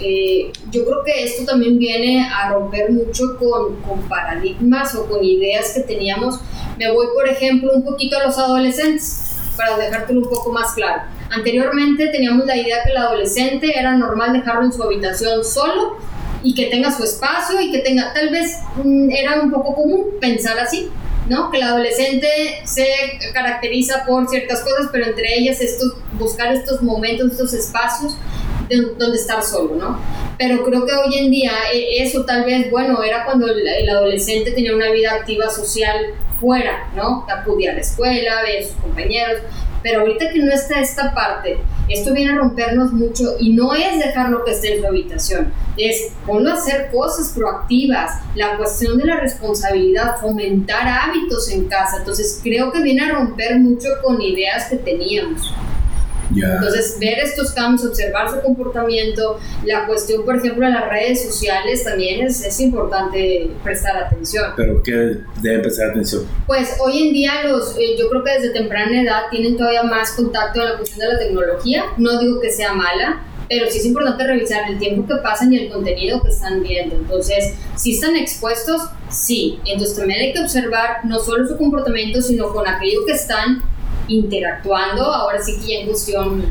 Eh, yo creo que esto también viene a romper mucho con, con, paradigmas o con ideas que teníamos. Me voy, por ejemplo, un poquito a los adolescentes, para dejártelo un poco más claro. Anteriormente teníamos la idea que el adolescente era normal dejarlo en su habitación solo y que tenga su espacio y que tenga, tal vez mm, era un poco común pensar así, ¿no? Que el adolescente se caracteriza por ciertas cosas, pero entre ellas estos, buscar estos momentos, estos espacios donde estar solo, ¿no? Pero creo que hoy en día e, eso tal vez, bueno, era cuando el adolescente tenía una vida activa social fuera, ¿no? Acudía a la escuela, veía a sus compañeros, pero ahorita que no está esta parte, esto viene a rompernos mucho y no es dejarlo que esté en su habitación, es ponlo a hacer cosas proactivas, la cuestión de la responsabilidad, fomentar hábitos en casa. Entonces creo que viene a romper mucho con ideas que teníamos. Entonces, ver estos cambios, observar su comportamiento, la cuestión, por ejemplo, de las redes sociales también es, es importante prestar atención. ¿Pero qué debe prestar atención? Pues hoy en día los, eh, yo creo que desde temprana edad tienen todavía más contacto en la cuestión de la tecnología. No digo que sea mala, pero sí es importante revisar el tiempo que pasan y el contenido que están viendo. Entonces, si están expuestos, sí. Entonces también hay que observar no solo su comportamiento, sino con aquello que están interactuando, ahora sí que ya en cuestión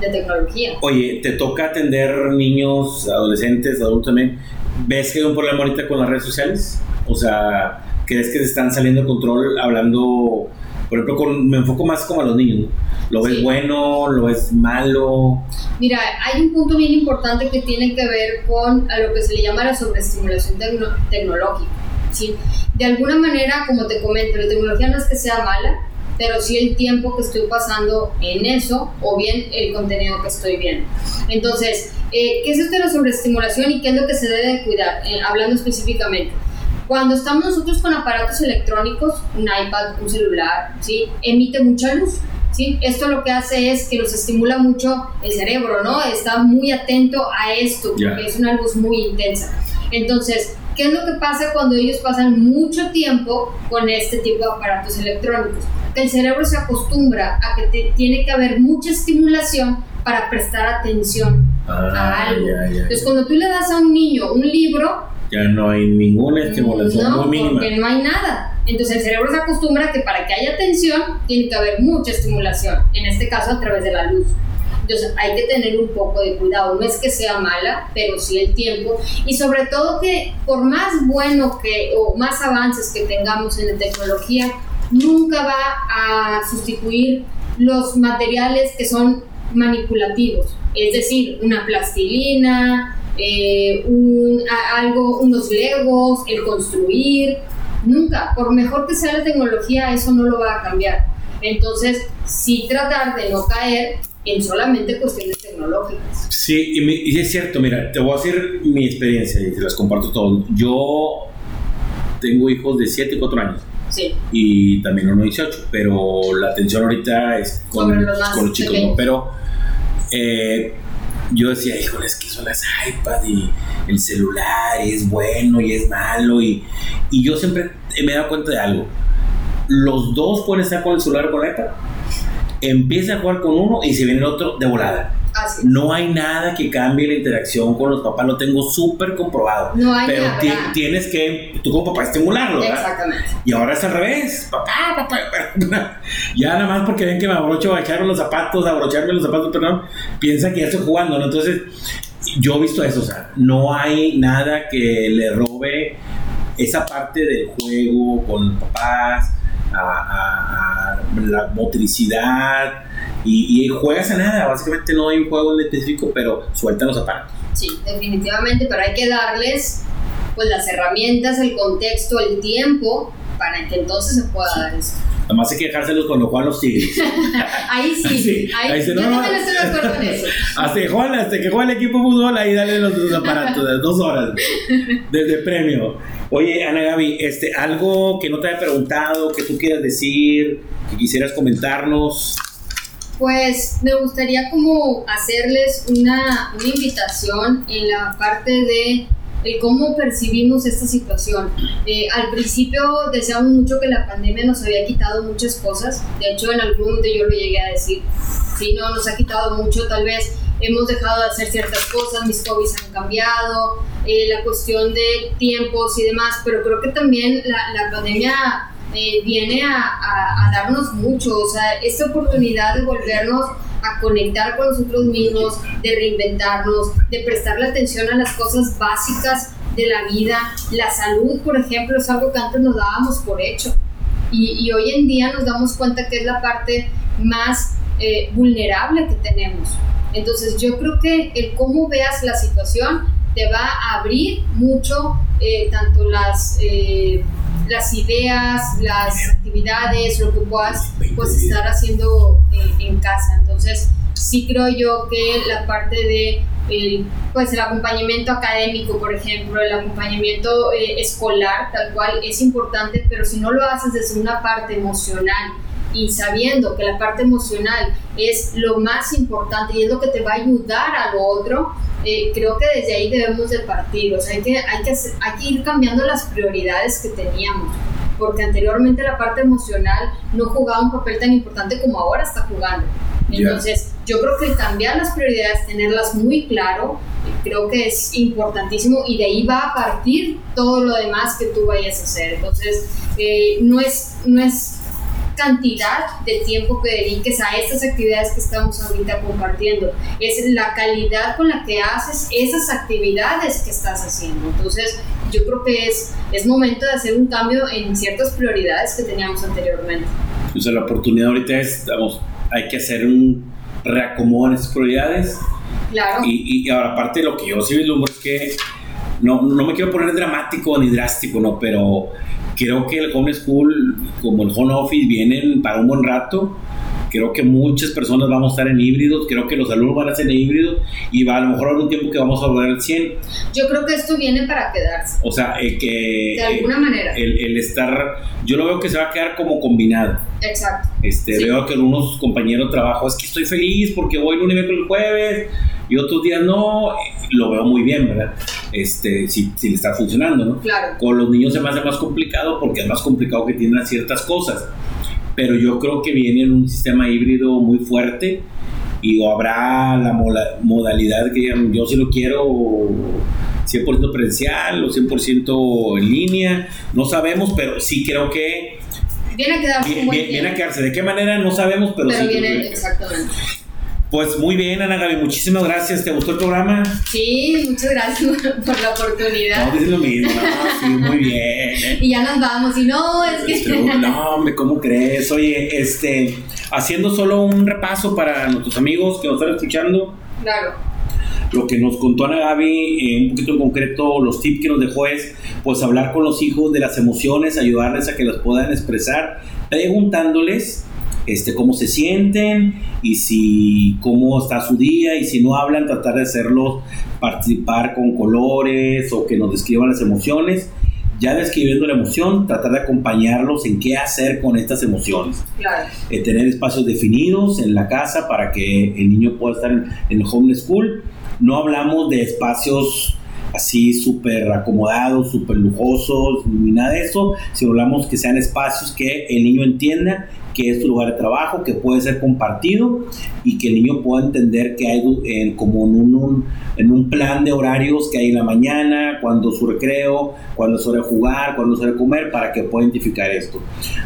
de tecnología. Oye, ¿te toca atender niños, adolescentes, adultos también? ¿Ves que hay un problema ahorita con las redes sociales? O sea, ¿crees que se están saliendo de control hablando, por ejemplo, con, me enfoco más como a los niños? ¿Lo ves bueno? ¿Lo ves malo? Mira, hay un punto bien importante que tiene que ver con a lo que se le llama la sobreestimulación tecnológica. ¿sí? De alguna manera, como te comento, la tecnología no es que sea mala, pero sí el tiempo que estoy pasando en eso o bien el contenido que estoy viendo. Entonces, eh, ¿qué es esto de la sobreestimulación y qué es lo que se debe de cuidar? Eh, hablando específicamente. Cuando estamos nosotros con aparatos electrónicos, un iPad, un celular, ¿sí? emite mucha luz. ¿sí? Esto lo que hace es que nos estimula mucho el cerebro, ¿no? Está muy atento a esto, porque es una luz muy intensa. Entonces, ¿qué es lo que pasa cuando ellos pasan mucho tiempo con este tipo de aparatos electrónicos? el cerebro se acostumbra a que tiene que haber mucha estimulación para prestar atención a ah, algo. Entonces, cuando tú le das a un niño un libro, ya no hay ninguna estimulación no, Porque no hay nada. Entonces el cerebro se acostumbra a que para que haya atención tiene que haber mucha estimulación, en este caso a través de la luz. Entonces hay que tener un poco de cuidado. No es que sea mala, pero sí el tiempo. Y sobre todo que por más bueno que o más avances que tengamos en la tecnología, nunca va a sustituir los materiales que son manipulativos, es decir, una plastilina, eh, algo, unos legos, el construir, nunca, por mejor que sea la tecnología, eso no lo va a cambiar. Entonces, sí tratar de no caer en solamente cuestiones tecnológicas. Sí, y, es cierto, mira, te voy a decir mi experiencia y te las comparto todo. Yo tengo hijos de 7 y 4 años y también uno 18, pero la atención ahorita es con, los, chicos, Pero eh, yo decía, híjole, es que son las iPad y el celular y es bueno y es malo y, y yo siempre me he dado cuenta de algo. Los dos pueden estar con el celular o con la iPad, empieza a jugar con uno y se viene el otro de volada. No hay nada que cambie la interacción con los papás, lo tengo súper comprobado. No hay Pero nada. tienes que, tú como papá, estimularlo, ¿verdad? Exactamente. Y ahora es al revés, papá, papá. ya nada más porque ven que me abrocho a echarme los zapatos, a abrocharme los zapatos, perdón, piensa que ya estoy jugando, ¿no? Entonces, yo he visto eso, o sea, no hay nada que le robe esa parte del juego con los papás, a, a- a la motricidad, y, y juegas a nada, básicamente no hay un juego en específico, pero sueltan los zapatos. Sí, definitivamente, pero hay que darles pues las herramientas, el contexto, el tiempo para que entonces se pueda dar eso. Nada más hay que dejárselos cuando juegan los tigres. Ahí sí, Sí, ahí, ahí se yo no, no. también estoy de acuerdo en eso. Hasta que juegan, hasta que juega el equipo de fútbol, ahí dale los, los aparatos, de dos horas de, de premio. Oye, Ana Gaby, este, algo que no te haya preguntado, que tú quieras decir, que quisieras comentarnos. Pues me gustaría como hacerles una, una invitación en la parte de el cómo percibimos esta situación. Eh, al principio deseamos mucho que la pandemia nos había quitado muchas cosas, de hecho en algún momento yo lo llegué a decir, sí, no, nos ha quitado mucho, tal vez hemos dejado de hacer ciertas cosas, mis hobbies han cambiado, eh, la cuestión de tiempos y demás, pero creo que también la, la pandemia eh, viene a, a- a darnos mucho, o sea, esta oportunidad de volvernos a conectar con nosotros mismos, de reinventarnos, de prestarle atención a las cosas básicas de la vida. La salud, por ejemplo, es algo que antes nos dábamos por hecho. Y, y hoy en día nos damos cuenta que es la parte más eh, vulnerable que tenemos. Entonces yo creo que el cómo veas la situación te va a abrir mucho eh, tanto las, eh, las ideas, las actividades, lo que puedas pues, estar haciendo eh, en casa. Entonces sí creo yo que la parte de el, pues el acompañamiento académico, por ejemplo, el acompañamiento eh, escolar, tal cual, es importante, pero si no lo haces desde una parte emocional y sabiendo que la parte emocional es lo más importante y es lo que te va a ayudar a lo otro, eh, creo que desde ahí debemos de partir. O sea, hay que, hay, que hay que ir cambiando las prioridades que teníamos. Porque anteriormente la parte emocional no jugaba un papel tan importante como ahora está jugando. Entonces, yo creo que cambiar las prioridades, tenerlas muy claro, creo que es importantísimo y de ahí va a partir todo lo demás que tú vayas a hacer. Entonces, eh, no, es, no es cantidad de tiempo que dediques a estas actividades que estamos ahorita compartiendo, es la calidad con la que haces esas actividades que estás haciendo. Entonces, yo creo que es, es momento de hacer un cambio en ciertas prioridades que teníamos anteriormente. O sea, la oportunidad ahorita es, vamos, hay que hacer un reacomodo en esas prioridades. Claro. Y, y ahora, aparte lo que yo sí vislumbro es que no, no me quiero poner dramático ni drástico, ¿no? Pero creo que el home school, como el home office, vienen para un buen rato. Creo que muchas personas vamos a estar en híbridos, creo que los alumnos van a ser en híbridos y va a lo mejor haber un tiempo que vamos a volver al 100. Yo creo que esto viene para quedarse, O sea, eh, que de alguna manera. el, el estar, yo lo veo que se va a quedar como combinado. Exacto. Este, Sí. Veo que algunos compañeros de trabajo es que estoy feliz porque voy lunes, miércoles, jueves y otros días no. Lo veo muy bien, ¿verdad? Este, si, si le está funcionando, ¿no? Claro. Con los niños se me hace más complicado porque es más complicado que tienen ciertas cosas. Pero yo creo que viene en un sistema híbrido muy fuerte y o habrá la mola- modalidad que digan, yo sí lo quiero 100% presencial o 100% en línea. No sabemos, pero sí creo que Viene a quedarse Viene, viene- a quedarse. ¿De qué manera? No sabemos, pero, pero sí. viene exactamente. Pues muy bien, Ana Gaby, muchísimas gracias. ¿Te gustó el programa? Sí, muchas gracias por la oportunidad. No, dices lo mismo. No, sí, muy bien. Y ya nos vamos, y no, es que... Pero, no, hombre, ¿cómo crees? Oye, este, haciendo solo un repaso para nuestros amigos que nos están escuchando, Claro, lo que nos contó Ana Gaby, eh, un poquito en concreto, los tips que nos dejó es, pues, hablar con los hijos de las emociones, ayudarles a que las puedan expresar, preguntándoles este, cómo se sienten y si cómo está su día y si no hablan, tratar de hacerlos participar con colores o que nos describan las emociones. Ya describiendo la emoción, tratar de acompañarlos en qué hacer con estas emociones. claro. Eh, tener espacios definidos en la casa para que el niño pueda estar en, en el home school. No hablamos de espacios así súper acomodados, súper lujosos, ni nada de eso, sino hablamos que sean espacios que el niño entienda que es tu lugar de trabajo, que puede ser compartido y que el niño pueda entender que hay en, como en un, en un plan de horarios que hay en la mañana, cuando su recreo, cuando es hora de jugar, cuando es hora de comer, para que pueda identificar esto.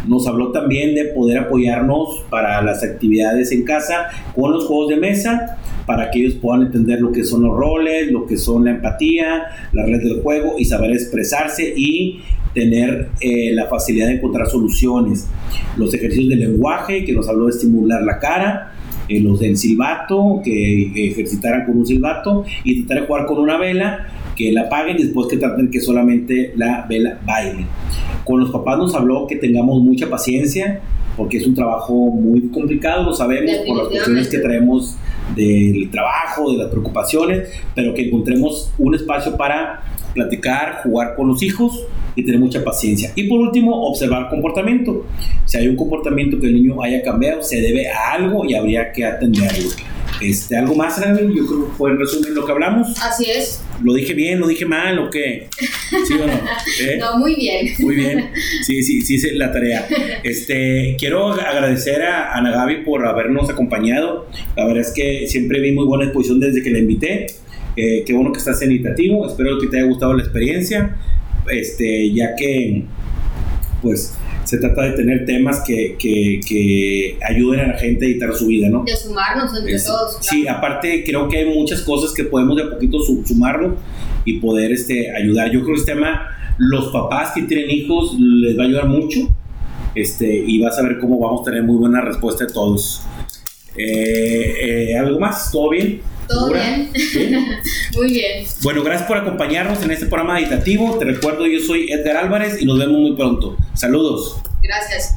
Nos habló también de poder apoyarnos para las actividades en casa con los juegos de mesa para que ellos puedan entender lo que son los roles, lo que son la empatía, la red del juego y saber expresarse y tener eh, la facilidad de encontrar soluciones. Los ejercicios de lenguaje, que nos habló de estimular la cara, eh, los del silbato, que ejercitaran con un silbato y tratar de jugar con una vela, que la apaguen y después que traten que solamente la vela baile. Con los papás nos habló que tengamos mucha paciencia, porque es un trabajo muy complicado, lo sabemos, por las cuestiones que traemos del trabajo, de las preocupaciones, pero que encontremos un espacio para platicar, jugar con los hijos y tener mucha paciencia. Y por último, observar comportamiento. Si hay un comportamiento que el niño haya cambiado, se debe a algo y habría que atenderlo. Este, ¿Algo más, Gaby? Yo creo que fue en resumen lo que hablamos. Así es. ¿Lo dije bien? ¿Lo dije mal o qué? ¿Sí o no? ¿Eh? No, muy bien. Muy bien. Sí, sí, sí, sí, la tarea. Este, quiero agradecer a Ana Gaby por habernos acompañado. La verdad es que siempre vi muy buena exposición desde que la invité. Eh, qué bueno que estás en Itativo. Espero que te haya gustado la experiencia. Este, ya que, pues, se trata de tener temas que, que, ayuden a la gente a editar su vida, ¿no? De sumarnos entre todos. Sí, aparte creo que hay muchas cosas que podemos de a poquito sumarnos y poder este, ayudar. Yo creo que este tema, los papás que tienen hijos les va a ayudar mucho este, y vas a ver cómo vamos a tener muy buena respuesta de todos. Eh, eh, ¿Algo más? ¿Todo bien? Todo bien. muy bien. Bueno, gracias por acompañarnos en este programa editativo. Te recuerdo, yo soy Edgar Álvarez y nos vemos muy pronto. Saludos. Gracias.